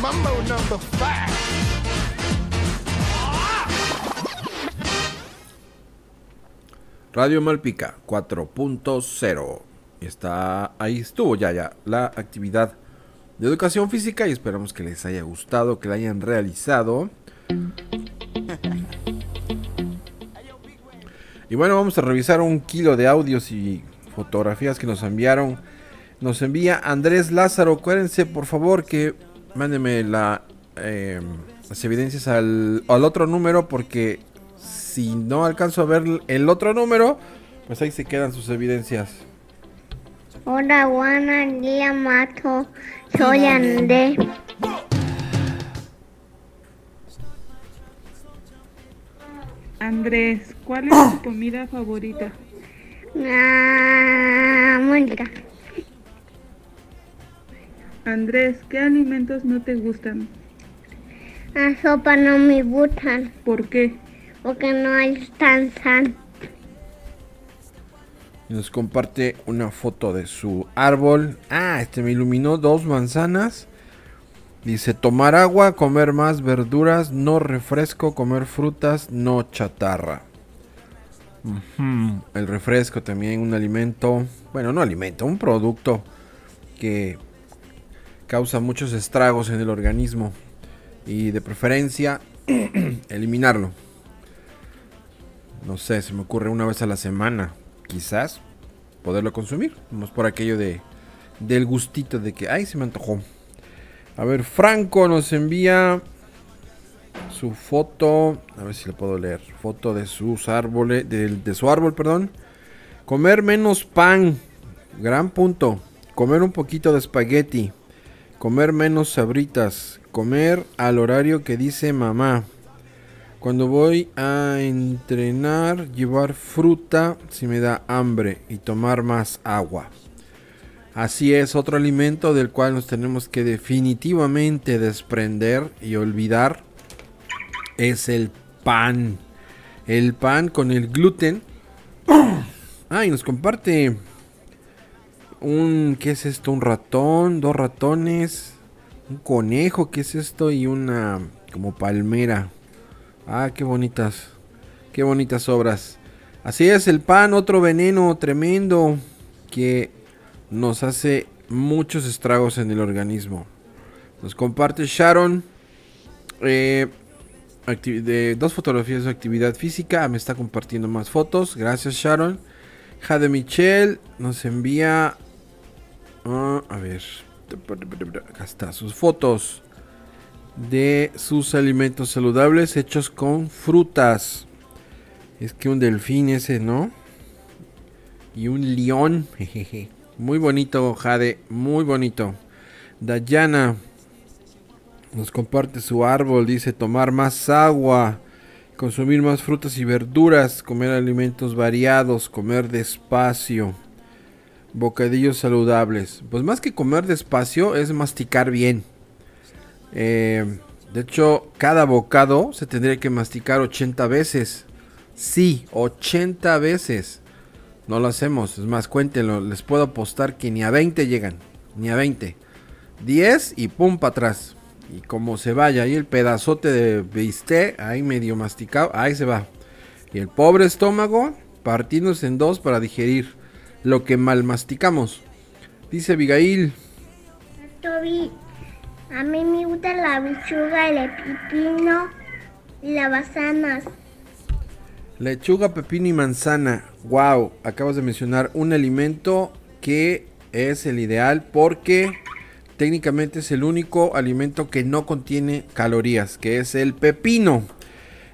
Mambo number five. Radio Malpica 4.0. Está ahí estuvo ya ya la actividad de educación física y esperamos que les haya gustado, que la hayan realizado. Y bueno, vamos a revisar un kilo de audios y fotografías que nos enviaron. Nos envía Andrés Lázaro. Acuérdense, por favor, que mándenme la, eh, las evidencias al, al otro número porque si no alcanzo a ver el otro número, pues ahí se quedan sus evidencias. Hola, buenos días, Mato. Soy Andrés. Andrés, ¿cuál es tu comida favorita? Ah, Mónica. Andrés, ¿qué alimentos no te gustan? La sopa no me gustan. ¿Por qué? Porque no hay tan san. Y Nos comparte una foto de su árbol. Ah, este me iluminó dos manzanas. Dice tomar agua, comer más verduras, no refresco, comer frutas, no chatarra. El refresco también un alimento, bueno, no alimento, un producto que causa muchos estragos en el organismo y de preferencia eliminarlo. No sé, se me ocurre una vez a la semana, quizás poderlo consumir, no por aquello de del gustito de que ay, se me antojó. A ver, Franco nos envía su foto, a ver si le puedo leer, foto de sus árboles, del- de su árbol, perdón. Comer menos pan, gran punto. Comer un poquito de espagueti. Comer menos sabritas. Comer al horario que dice mamá. Cuando voy a entrenar, llevar fruta si me da hambre y tomar más agua. Así es, otro alimento del cual nos tenemos que definitivamente desprender y olvidar es el pan. El pan con el gluten. Ah, nos comparte un, ¿qué es esto? Un ratón, dos ratones, un conejo, ¿qué es esto? Y una como palmera. Ah, qué bonitas, qué bonitas obras. Así es, el pan, otro veneno tremendo que nos hace muchos estragos en el organismo. Nos comparte Sharon eh, de dos fotografías de actividad física. Me está compartiendo más fotos. Gracias, Sharon. Jade Michelle nos envía. ah, a ver. Acá está. Sus fotos de sus alimentos saludables hechos con frutas. Es que un delfín ese, ¿no? Y un león. jejeje. Muy bonito, Jade. Muy bonito. Dayana nos comparte su árbol. Dice tomar más agua. Consumir más frutas y verduras. Comer alimentos variados. Comer despacio. Bocadillos saludables. Pues más que comer despacio es masticar bien. Eh, de hecho, cada bocado se tendría que masticar 80 veces. Sí, 80 veces. No lo hacemos. Es más, cuéntenlo. Les puedo apostar que ni a 20 llegan. Ni a 20. 10 y pum para atrás. Y como se vaya ahí el pedazote de bistec, ahí medio masticado, ahí se va. Y el pobre estómago partiéndose en dos para digerir lo que mal masticamos. Dice Abigail, a mí me gusta la bichuga, el pepino y las manzanas. lechuga, pepino y manzana. Wow, acabas de mencionar un alimento que es el ideal porque técnicamente es el único alimento que no contiene calorías, que es el pepino.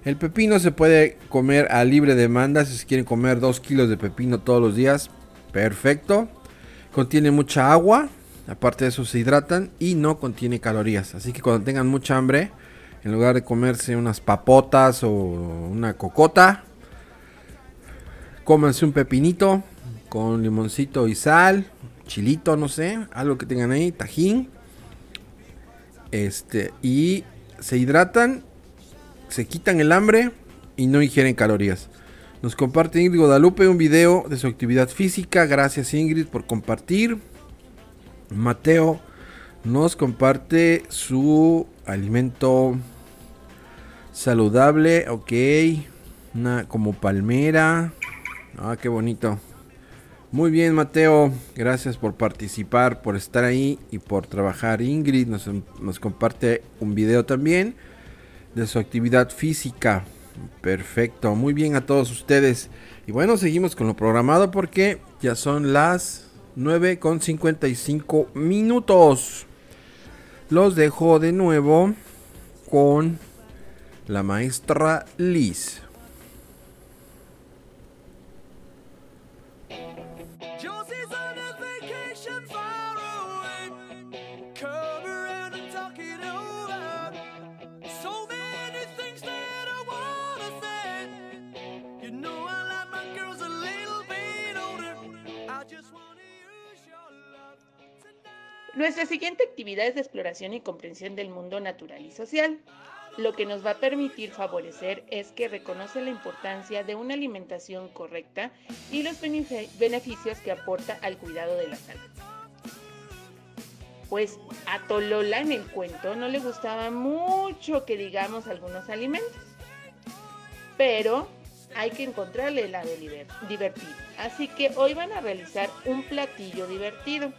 El pepino se puede comer a libre demanda si se quieren comer 2 kilos de pepino todos los días. Perfecto. Contiene mucha agua. Aparte de eso se hidratan y no contiene calorías. Así que cuando tengan mucha hambre, en lugar de comerse unas papotas o una cocota, cómanse un pepinito con limoncito y sal, chilito, no sé, algo que tengan ahí, tajín. Este, y se hidratan, se quitan el hambre y no ingieren calorías. Nos comparte Ingrid Guadalupe un video de su actividad física. Gracias Ingrid por compartir. Mateo nos comparte su alimento saludable. Ok. Una como palmera. Ah, qué bonito. Muy bien, Mateo. Gracias por participar, por estar ahí y por trabajar. Ingrid nos, nos comparte un video también de su actividad física. Perfecto, muy bien a todos ustedes. Y bueno, seguimos con lo programado porque ya son las 9 con 55 minutos. Los dejo de nuevo con la maestra Liz. Nuestra siguiente actividad es de exploración y comprensión del mundo natural y social. Lo que nos va a permitir favorecer es que reconoce la importancia de una alimentación correcta y los beneficios que aporta al cuidado de la salud. Pues a Tolola en el cuento no le gustaba mucho que digamos algunos alimentos, pero hay que encontrarle el lado divertido. Así que hoy van a realizar un platillo divertido.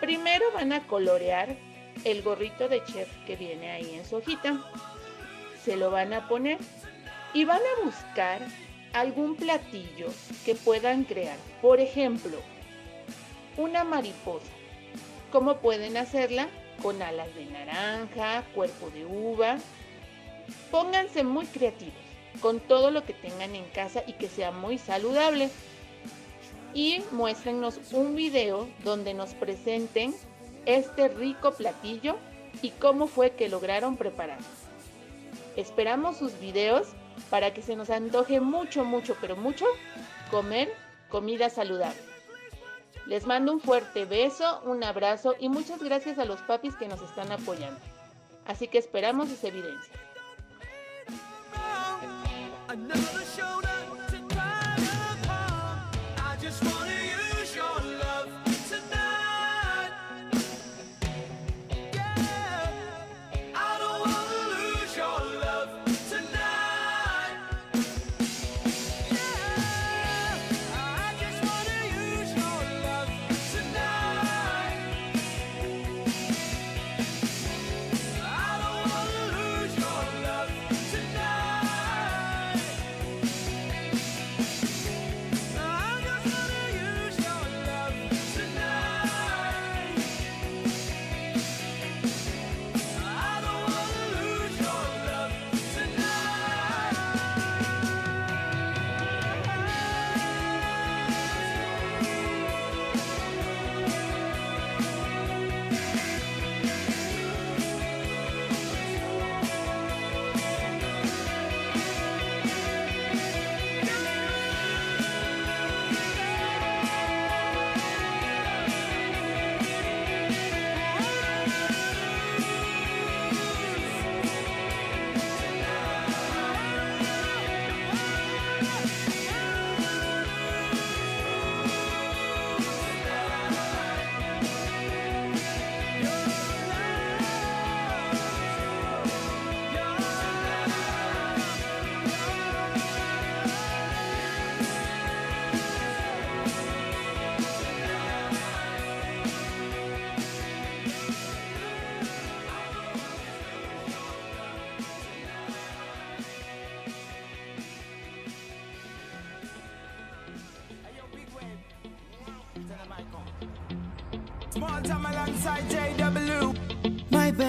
Primero van a colorear el gorrito de chef que viene ahí en su hojita. Se lo van a poner y van a buscar algún platillo que puedan crear. Por ejemplo, una mariposa. ¿Cómo pueden hacerla? Con alas de naranja, cuerpo de uva. Pónganse muy creativos con todo lo que tengan en casa y que sea muy saludable y muéstrenos un video donde nos presenten este rico platillo y cómo fue que lograron prepararlo. Esperamos sus videos para que se nos antoje mucho, mucho, pero mucho comer comida saludable. Les mando un fuerte beso, un abrazo y muchas gracias a los papis que nos están apoyando. Así que esperamos sus evidencias.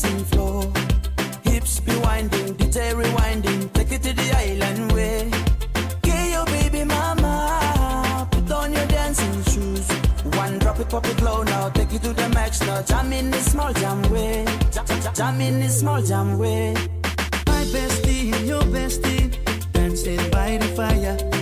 dancing floor. Hips be winding, DJ rewinding, take it to the island way. Okay, your baby mama, put on your dancing shoes. One drop it, pop it low now, take it to the max now. Jam in the small jam way, jam in the small jam way. My bestie your bestie dancing by the fire.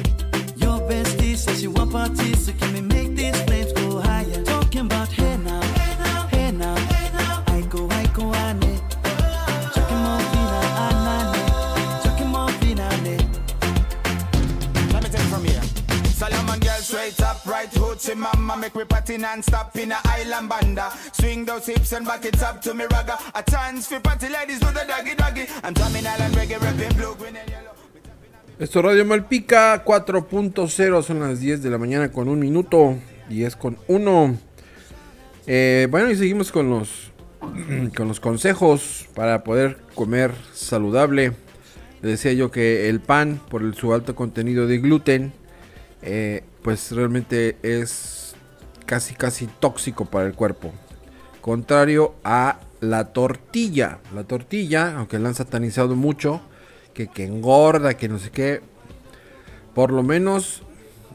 Hoochie mama Make me party non-stop in a island banda Swing those hips and back it up to me ragga A chance for party ladies do the doggy doggy I'm drumming island reggae, rapping blue, green and yellow Esto es Radio Malpica 4.0, son las 10 de la mañana con un minuto, 10 con 1. Eh, bueno, y seguimos con los, con los consejos para poder comer saludable. Les decía yo que el pan, por el- su alto contenido de gluten, eh, pues realmente es casi casi tóxico para el cuerpo. Contrario a la tortilla. La tortilla, aunque la han satanizado mucho, que, que engorda, que no sé qué. Por lo menos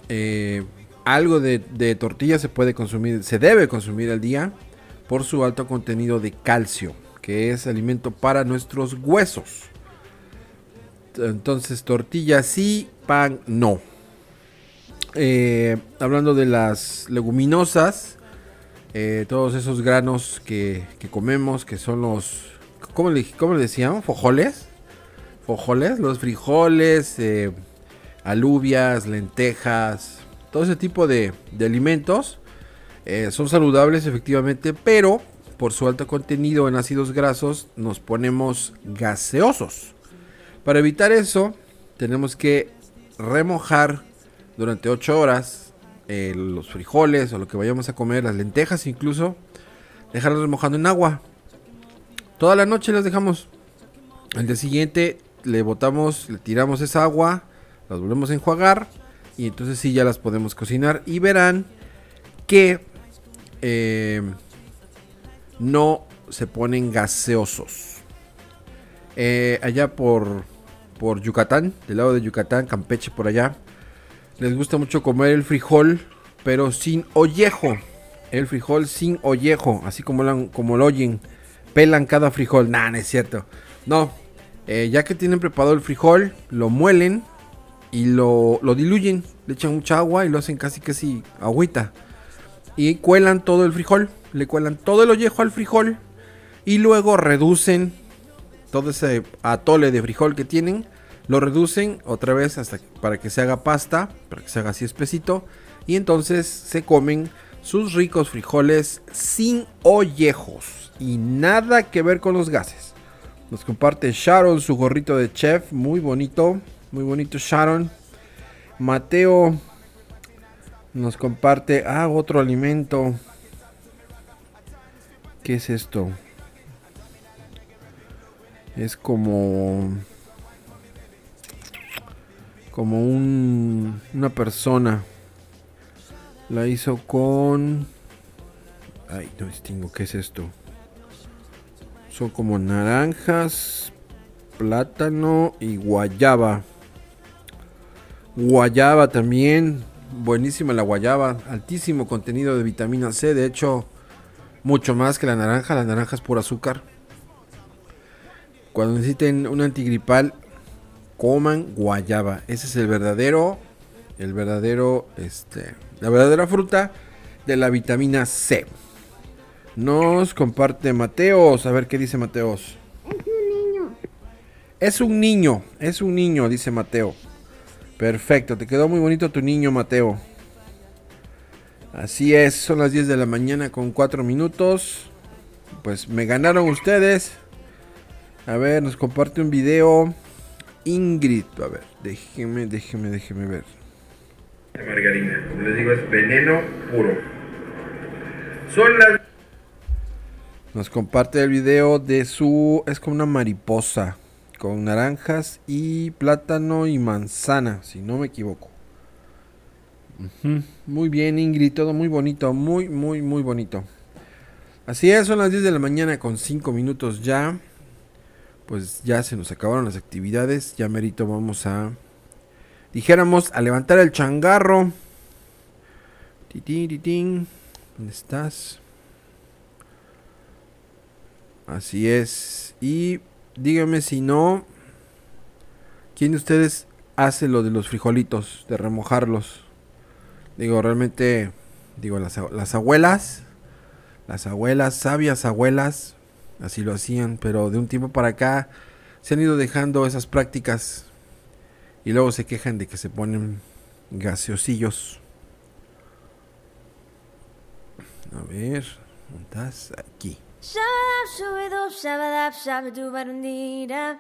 eh, algo de, de tortilla se puede consumir, se debe consumir al día por su alto contenido de calcio, que es alimento para nuestros huesos. Entonces, tortilla sí, pan no. Eh, hablando de las leguminosas, eh, todos esos granos que, comemos, que son los. ¿Cómo le, cómo le decíamos? ¿Fojoles? Fojoles, los frijoles, eh, alubias, lentejas, todo ese tipo de, de alimentos son saludables efectivamente, pero por su alto contenido en ácidos grasos nos ponemos gaseosos. Para evitar eso, tenemos que remojar durante 8 horas eh, los frijoles o lo que vayamos a comer, las lentejas incluso, dejarlas remojando en agua Toda la noche las dejamos. Al día siguiente le botamos, le tiramos esa agua, las volvemos a enjuagar y entonces sí ya las podemos cocinar y verán que eh, no se ponen gaseosos. Eh, allá por, por Yucatán, del lado de Yucatán, Campeche por allá, les gusta mucho comer el frijol, pero sin ollejo. El frijol sin ollejo, así como como lo oyen. Pelan cada frijol. Nah, no es cierto. No, eh, ya que tienen preparado el frijol, lo muelen y lo, lo diluyen. Le echan mucha agua y lo hacen casi casi agüita. Y cuelan todo el frijol. Le cuelan todo el ollejo al frijol. Y luego reducen todo ese atole de frijol que tienen. Lo reducen otra vez hasta para que se haga pasta. Para que se haga así espesito. Y entonces se comen sus ricos frijoles sin ollejos. Y nada que ver con los gases. Nos comparte Sharon su gorrito de chef. Muy bonito. Muy bonito Sharon. Mateo nos comparte. Ah, otro alimento. ¿Qué es esto? Es como. Como un, una persona. La hizo con. Ay, no distingo. ¿Qué es esto? Son como naranjas, plátano y guayaba. Guayaba también. Buenísima la guayaba. Altísimo contenido de vitamina C. De hecho, mucho más que la naranja. La naranja es por azúcar. Cuando necesiten un antigripal, coman guayaba. Ese es el verdadero, el verdadero, este, la verdadera fruta de la vitamina C. Nos comparte Mateos. A ver qué dice Mateos. Es un niño. Es un niño, es un niño, dice Mateo. Perfecto, te quedó muy bonito tu niño, Mateo. Así es, son las 10 de la mañana con 4 minutos. Pues me ganaron ustedes. A ver, nos comparte un video. Ingrid, a ver, déjeme, déjeme, déjeme ver. Margarina, como les digo, es veneno puro. Son las. Nos comparte el video de su. Es como una mariposa. Con naranjas y plátano y manzana, si no me equivoco. Muy bien, Ingrid, todo muy bonito, muy, muy, muy bonito. Así es, son las 10 de la mañana con 5 minutos ya. Pues ya se nos acabaron las actividades. Ya merito vamos a. Dijéramos a levantar el changarro. ¿Dónde estás? Así es. Y díganme si no. ¿Quién de ustedes hace lo de los frijolitos? De remojarlos. Digo, realmente. Digo, las, las abuelas. Las abuelas, sabias abuelas. Así lo hacían. Pero de un tiempo para acá. Se han ido dejando esas prácticas. Y luego se quejan de que se ponen gaseosillos. A ver. ¿Dónde estás? Aquí. Shabadab, shubidub, shabadab, shabadubarundira.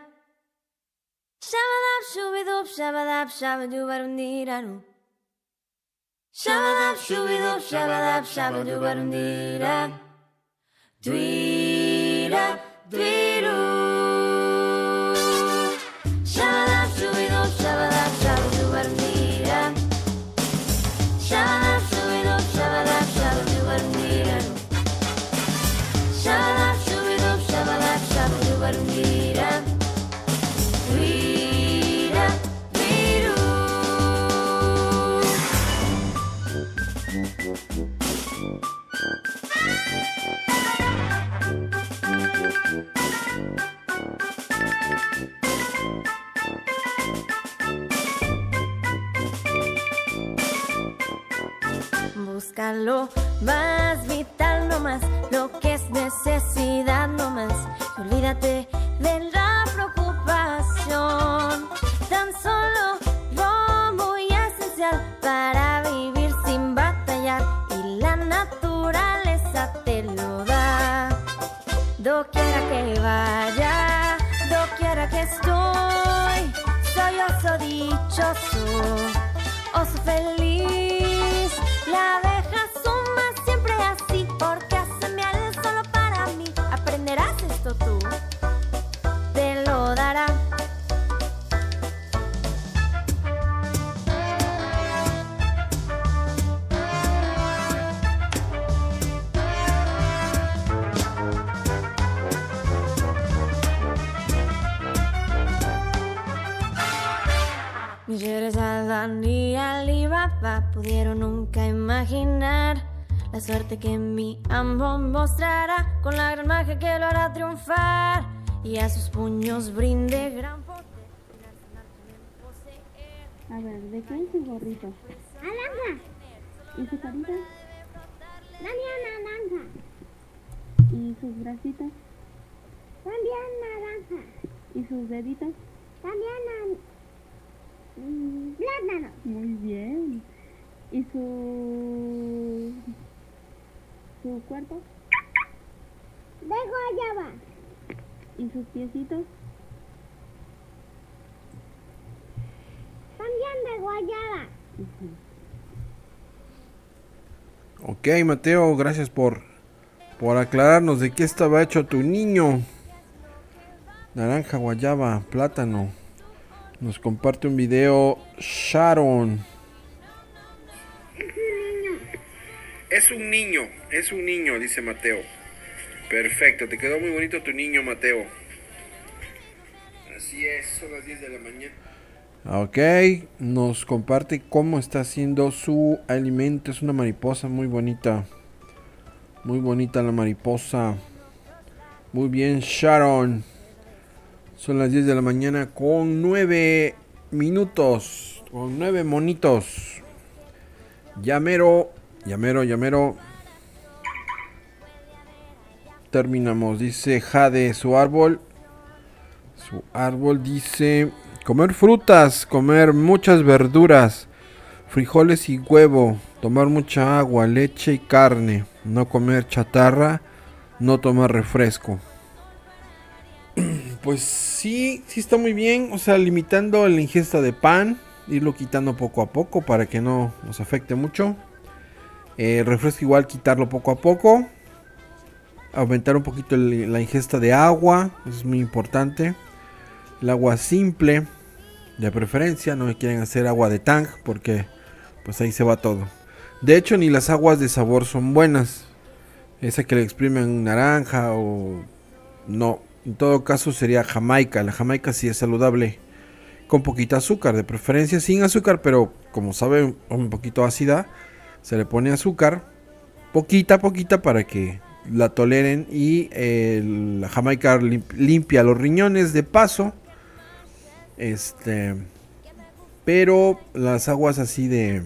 Shabadab, shubidub, shabadab, shubidub, shabadab, shabadubarundira. Dwira, dwiru. Shabadab, Busca lo más vital nomás, lo que es necesidad nomás. Y olvídate de la preocupación. Tan solo lo muy esencial para vivir sin batallar. Y la naturaleza te lo da. Doquiera que vaya, doquiera que estoy, soy oso dichoso, oso feliz. La abeja suma siempre así, porque hace miel solo para mí. Aprenderás esto tú, te lo darán. Ni Sherazada ni Alibaba pudieron nunca imaginar la suerte que mi amo mostrará con la gran magia que lo hará triunfar y a sus puños brinde gran poder. A ver, ¿de qué es su gorrito? Naranja. ¿Y su carita? También naranja. ¿Y sus bracitos? También naranja. ¿Y sus deditos? También mm, plátano. Muy bien. ¿Y su... su cuerpo? De guayaba. ¿Y sus piecitos? También de guayaba. Ok, Mateo, gracias por, por aclararnos de qué estaba hecho tu niño. Naranja, guayaba, plátano. Nos comparte un video Sharon. Es un niño, es un niño, dice Mateo. Perfecto, te quedó muy bonito tu niño, Mateo. Así es, son las 10 de la mañana. Ok, nos comparte cómo está haciendo su alimento. Es una mariposa muy bonita. Muy bonita la mariposa. Muy bien, Sharon. Son las 10 de la mañana con 9 minutos. Con 9 monitos. Llamero, llamero, llamero. Terminamos. Dice Jade, su árbol. Su árbol dice comer frutas, comer muchas verduras, frijoles y huevo, tomar mucha agua, leche y carne, no comer chatarra, no tomar refresco. Pues sí, sí está muy bien, o sea, limitando la ingesta de pan, irlo quitando poco a poco para que no nos afecte mucho. Eh, refresco igual quitarlo poco a poco. Aumentar un poquito la ingesta de agua, es muy importante. El agua simple, de preferencia, no me quieren hacer agua de tang porque pues ahí se va todo. De hecho, ni las aguas de sabor son buenas. Esa que le exprimen naranja o no. En todo caso sería jamaica. La jamaica sí es saludable con poquita azúcar, de preferencia sin azúcar, pero como sabe un poquito ácida, se le pone azúcar, poquita, poquita para que la toleren y eh, la jamaica lim- limpia los riñones de paso. Este, pero las aguas así de,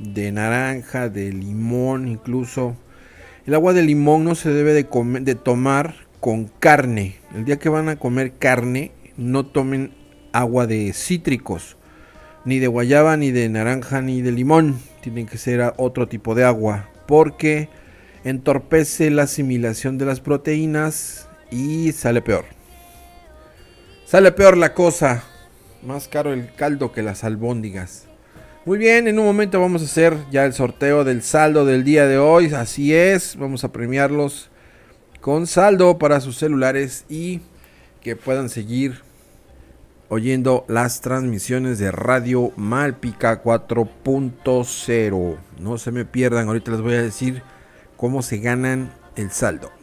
de naranja, de limón incluso. El agua de limón no se debe de, come- de tomar con carne. El día que van a comer carne, no tomen agua de cítricos. Ni de guayaba, ni de naranja, ni de limón. Tienen que ser otro tipo de agua. Porque entorpece la asimilación de las proteínas y sale peor. Sale peor la cosa. Más caro el caldo que las albóndigas. Muy bien, en un momento vamos a hacer ya el sorteo del saldo del día de hoy. Así es, vamos a premiarlos con saldo para sus celulares y que puedan seguir oyendo las transmisiones de Radio Malpica 4.0. No se me pierdan, ahorita les voy a decir cómo se ganan el saldo.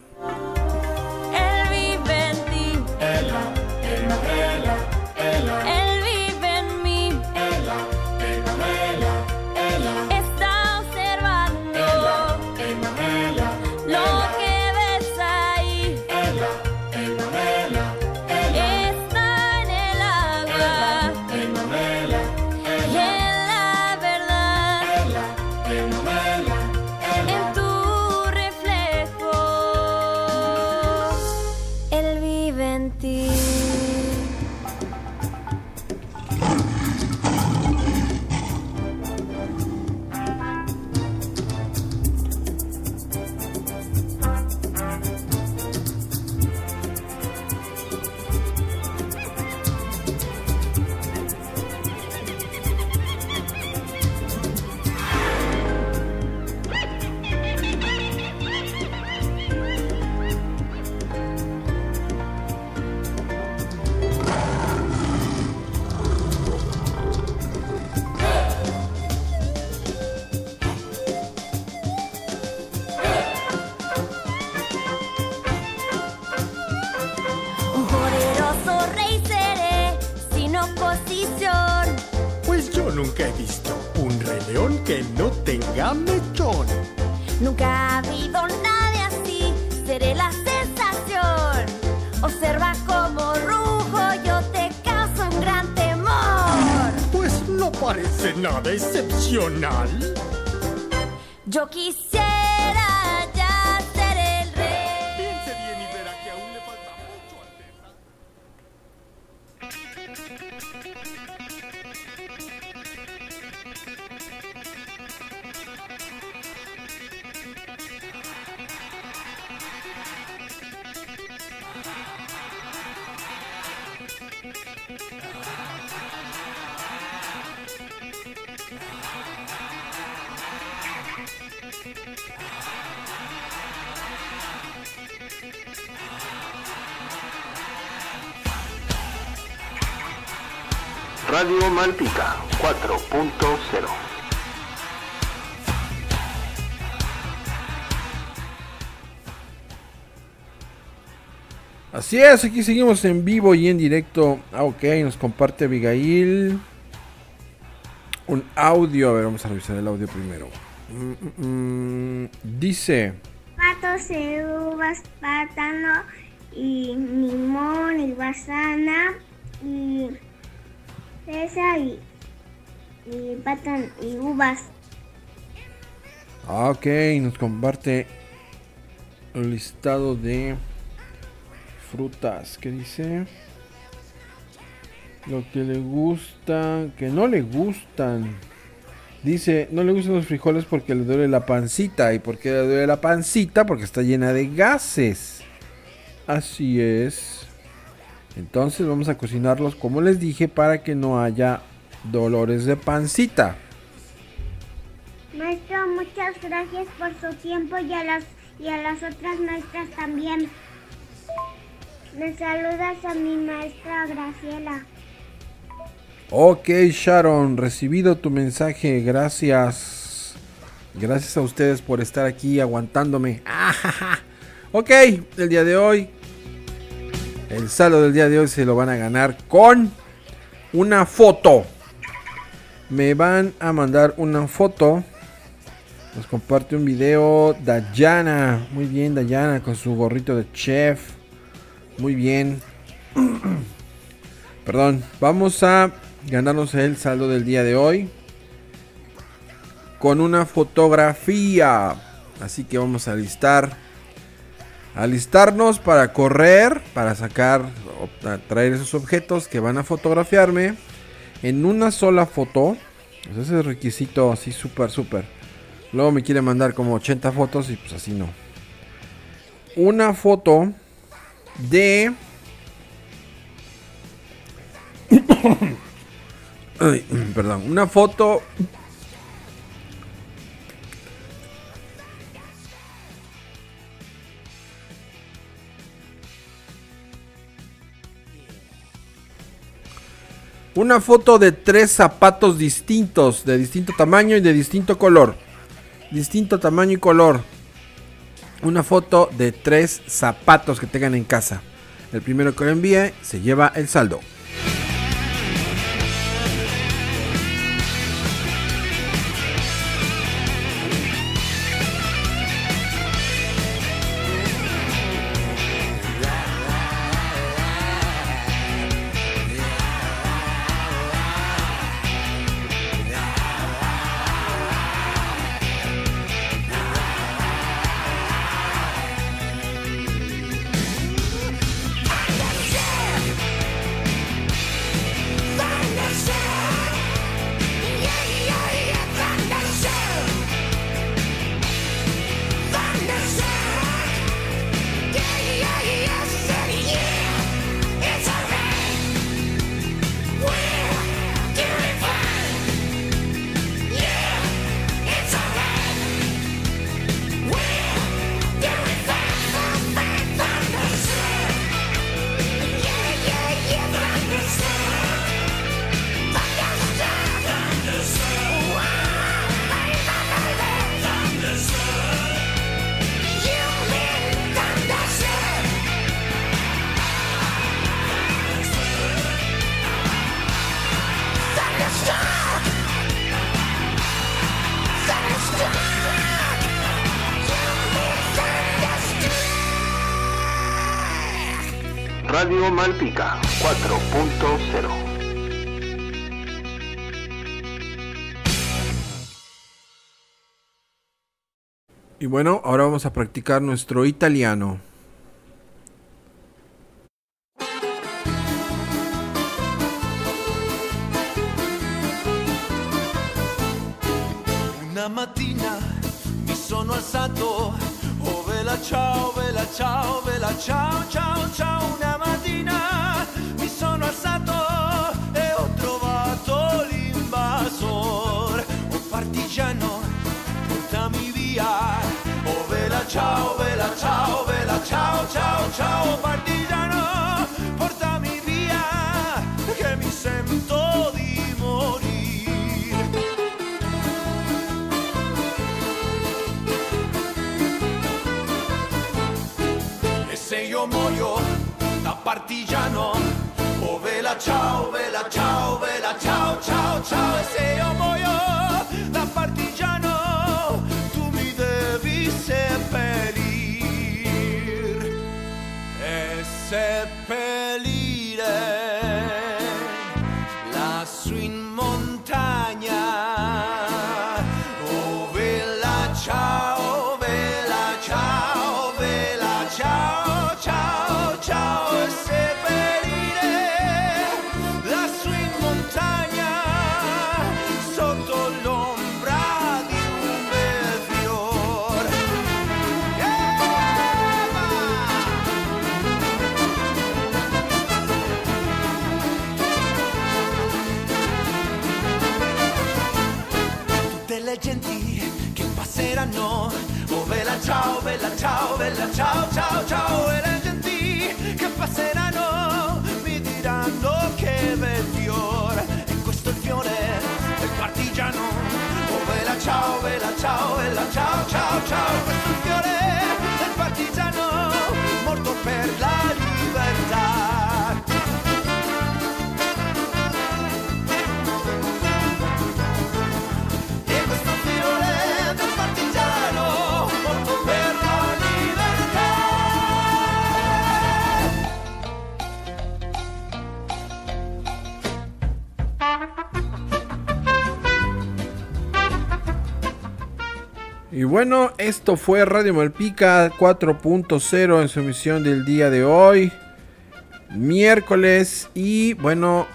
Radio Malpica 4.0 Así es, aquí seguimos en vivo y en directo. Ah, ok, nos comparte Abigail un audio. A ver, vamos a revisar el audio primero. Mm, mm, mm. Dice, Patos, uvas, plátano y limón y guasana y fresa y, y plátano y uvas. ah, ok, nos comparte el listado de frutas. ¿Qué dice? Lo que le gusta, que no le gustan. Dice, no le gustan los frijoles porque le duele la pancita. ¿Y por qué le duele la pancita? Porque está llena de gases. Así es. Entonces vamos a cocinarlos como les dije para que no haya dolores de pancita. Maestro, muchas gracias por su tiempo y a las, y a las otras maestras también. Me saludas a mi maestra Graciela. Ok, Sharon, recibido tu mensaje, gracias. Gracias a ustedes por estar aquí aguantándome. Ok, el día de hoy, el saldo del día de hoy se lo van a ganar con una foto. Me van a mandar una foto. Nos comparte un video Dayana. Muy bien, Dayana, con su gorrito de chef. Muy bien. Perdón, vamos a ganarnos el saldo del día de hoy con una fotografía. Así que vamos a listar, alistarnos para correr, para sacar, traer esos objetos que van a fotografiarme en una sola foto. Ese es requisito así súper, súper. Luego me quiere mandar como 80 fotos y pues así no. Una foto de perdón, una foto Una foto de tres zapatos distintos, de distinto tamaño y de distinto color. Distinto tamaño y color. Una foto de tres zapatos que tengan en casa. El primero que lo envíe se lleva el saldo. Malpica 4.0. Y bueno, ahora vamos a practicar nuestro italiano. Bella ciao, bella ciao, ciao, ciao, e le genti che passeranno mi diranno che bel fiore, e questo è il fiore del partigiano, oh vela ciao, bella ciao, bella ciao, ciao, ciao, Y bueno, esto fue Radio Malpica 4.0 en su emisión del día de hoy, miércoles. Y bueno,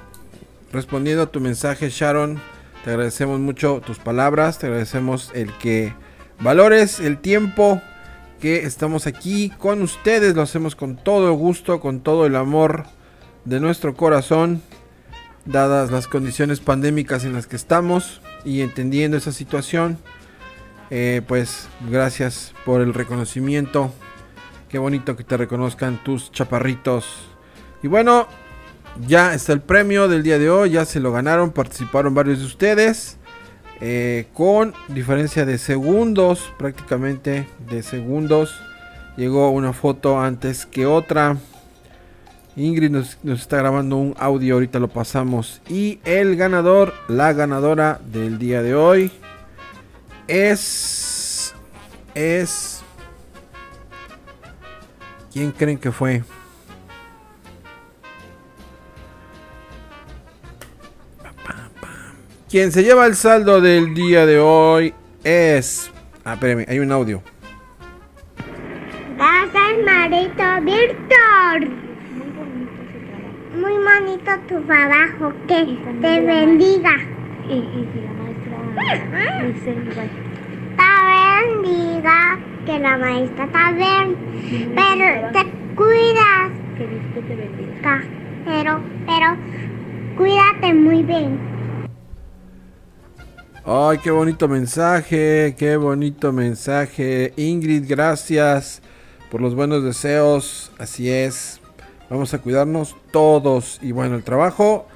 respondiendo a tu mensaje, Sharon, te agradecemos mucho tus palabras, te agradecemos el que valores el tiempo que estamos aquí con ustedes. Lo hacemos con todo gusto, con todo el amor de nuestro corazón, dadas las condiciones pandémicas en las que estamos y entendiendo esa situación. Eh, pues gracias por el reconocimiento. Qué bonito que te reconozcan tus chaparritos. Y bueno, ya está el premio del día de hoy. Ya se lo ganaron. Participaron varios de ustedes. eh, con diferencia de segundos. Prácticamente de segundos. Llegó una foto antes que otra. Ingrid nos, nos está grabando un audio. Ahorita lo pasamos. Y el ganador, la ganadora del día de hoy es. Es. ¿Quién creen que fue? Quien se lleva el saldo del día de hoy es. Ah, espérame, hay un audio. Gracias, Marito Víctor. Muy bonito tu trabajo. Que te bendiga. Y, la maestra Te bendiga. Que la maestra también. Pero te cuidas. Que Dios te bendiga. Pero, pero, cuídate muy bien. Ay, qué bonito mensaje, qué bonito mensaje. Ingrid, gracias por los buenos deseos. Así es. Vamos a cuidarnos todos. Y bueno, el trabajo,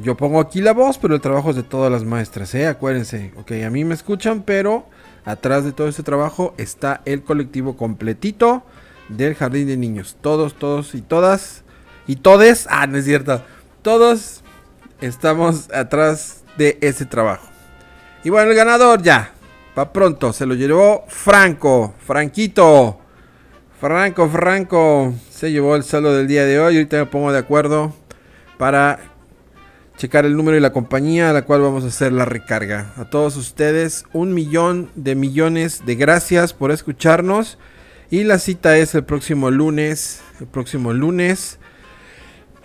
yo pongo aquí la voz, pero el trabajo es de todas las maestras, ¿eh? Acuérdense. Ok, a mí me escuchan, pero atrás de todo este trabajo está el colectivo completito del jardín de niños. Todos, todos y todas. Y todes. Ah, no es cierto. Todos estamos atrás de ese trabajo. Y bueno, el ganador ya. Pa' pronto. Se lo llevó Franco. Franquito. Franco, Franco se llevó el saldo del día de hoy. Ahorita me pongo de acuerdo para checar el número y la compañía a la cual vamos a hacer la recarga. A todos ustedes, un millón de millones de gracias por escucharnos. Y la cita es el próximo lunes. El próximo lunes.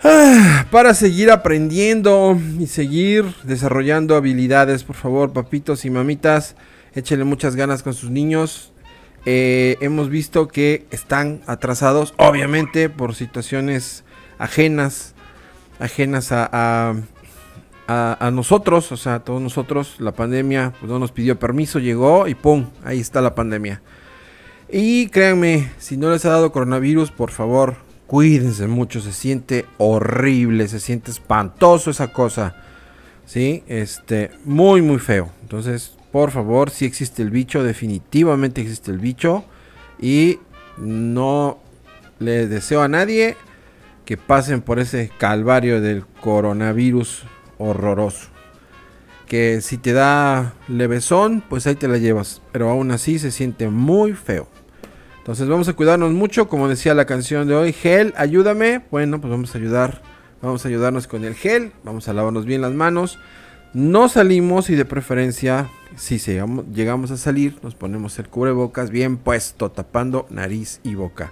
Ah, para seguir aprendiendo y seguir desarrollando habilidades, por favor, papitos y mamitas, échenle muchas ganas con sus niños. Eh, hemos visto que están atrasados, obviamente, por situaciones ajenas, ajenas a, a- a- nosotros, o sea, a todos nosotros. La pandemia pues, no nos pidió permiso, llegó y ¡pum! Ahí está la pandemia. Y créanme, si no les ha dado coronavirus, por favor, cuídense mucho. Se siente horrible, se siente espantoso esa cosa. ¿Sí? Este, muy, muy feo. Entonces, por favor, si existe el bicho, definitivamente existe el bicho. Y no le deseo a nadie que pasen por ese calvario del coronavirus horroroso. Que si te da levesón, pues ahí te la llevas. Pero aún así se siente muy feo. Entonces vamos a cuidarnos mucho, como decía la canción de hoy, gel, ayúdame. Bueno, pues vamos a ayudar, vamos a ayudarnos con el gel, vamos a lavarnos bien las manos. No salimos y de preferencia, si llegamos, llegamos a salir, nos ponemos el cubrebocas bien puesto, tapando nariz y boca.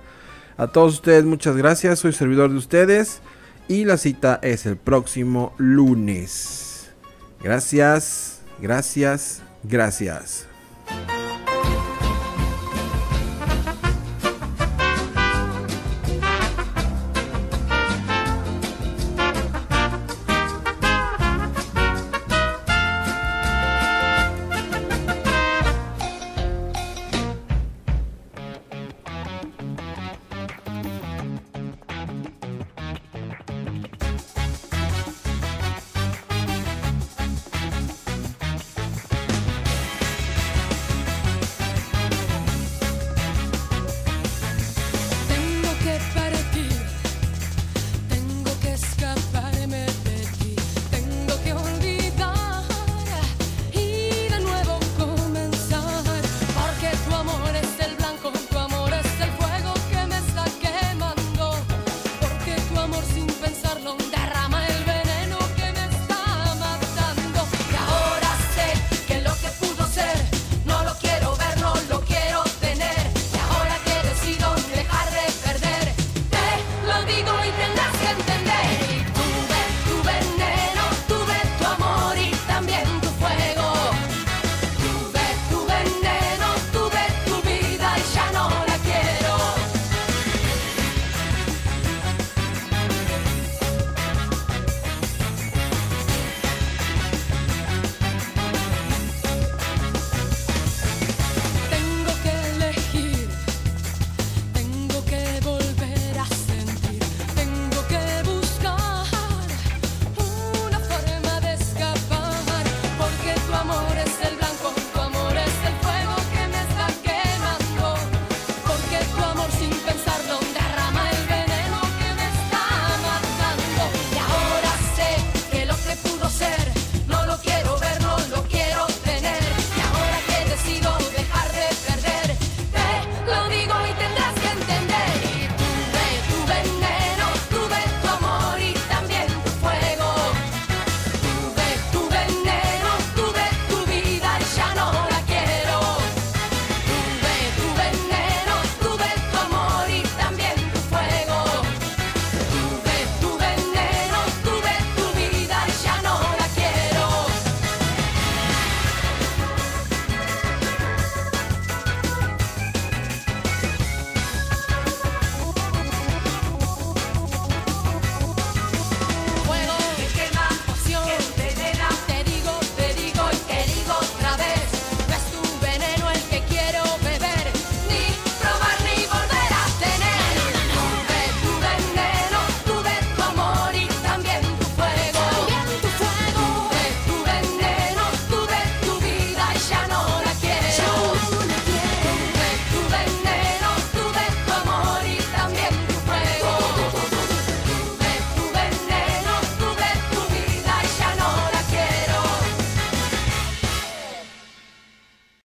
A todos ustedes muchas gracias, soy servidor de ustedes y la cita es el próximo lunes. Gracias, gracias, gracias.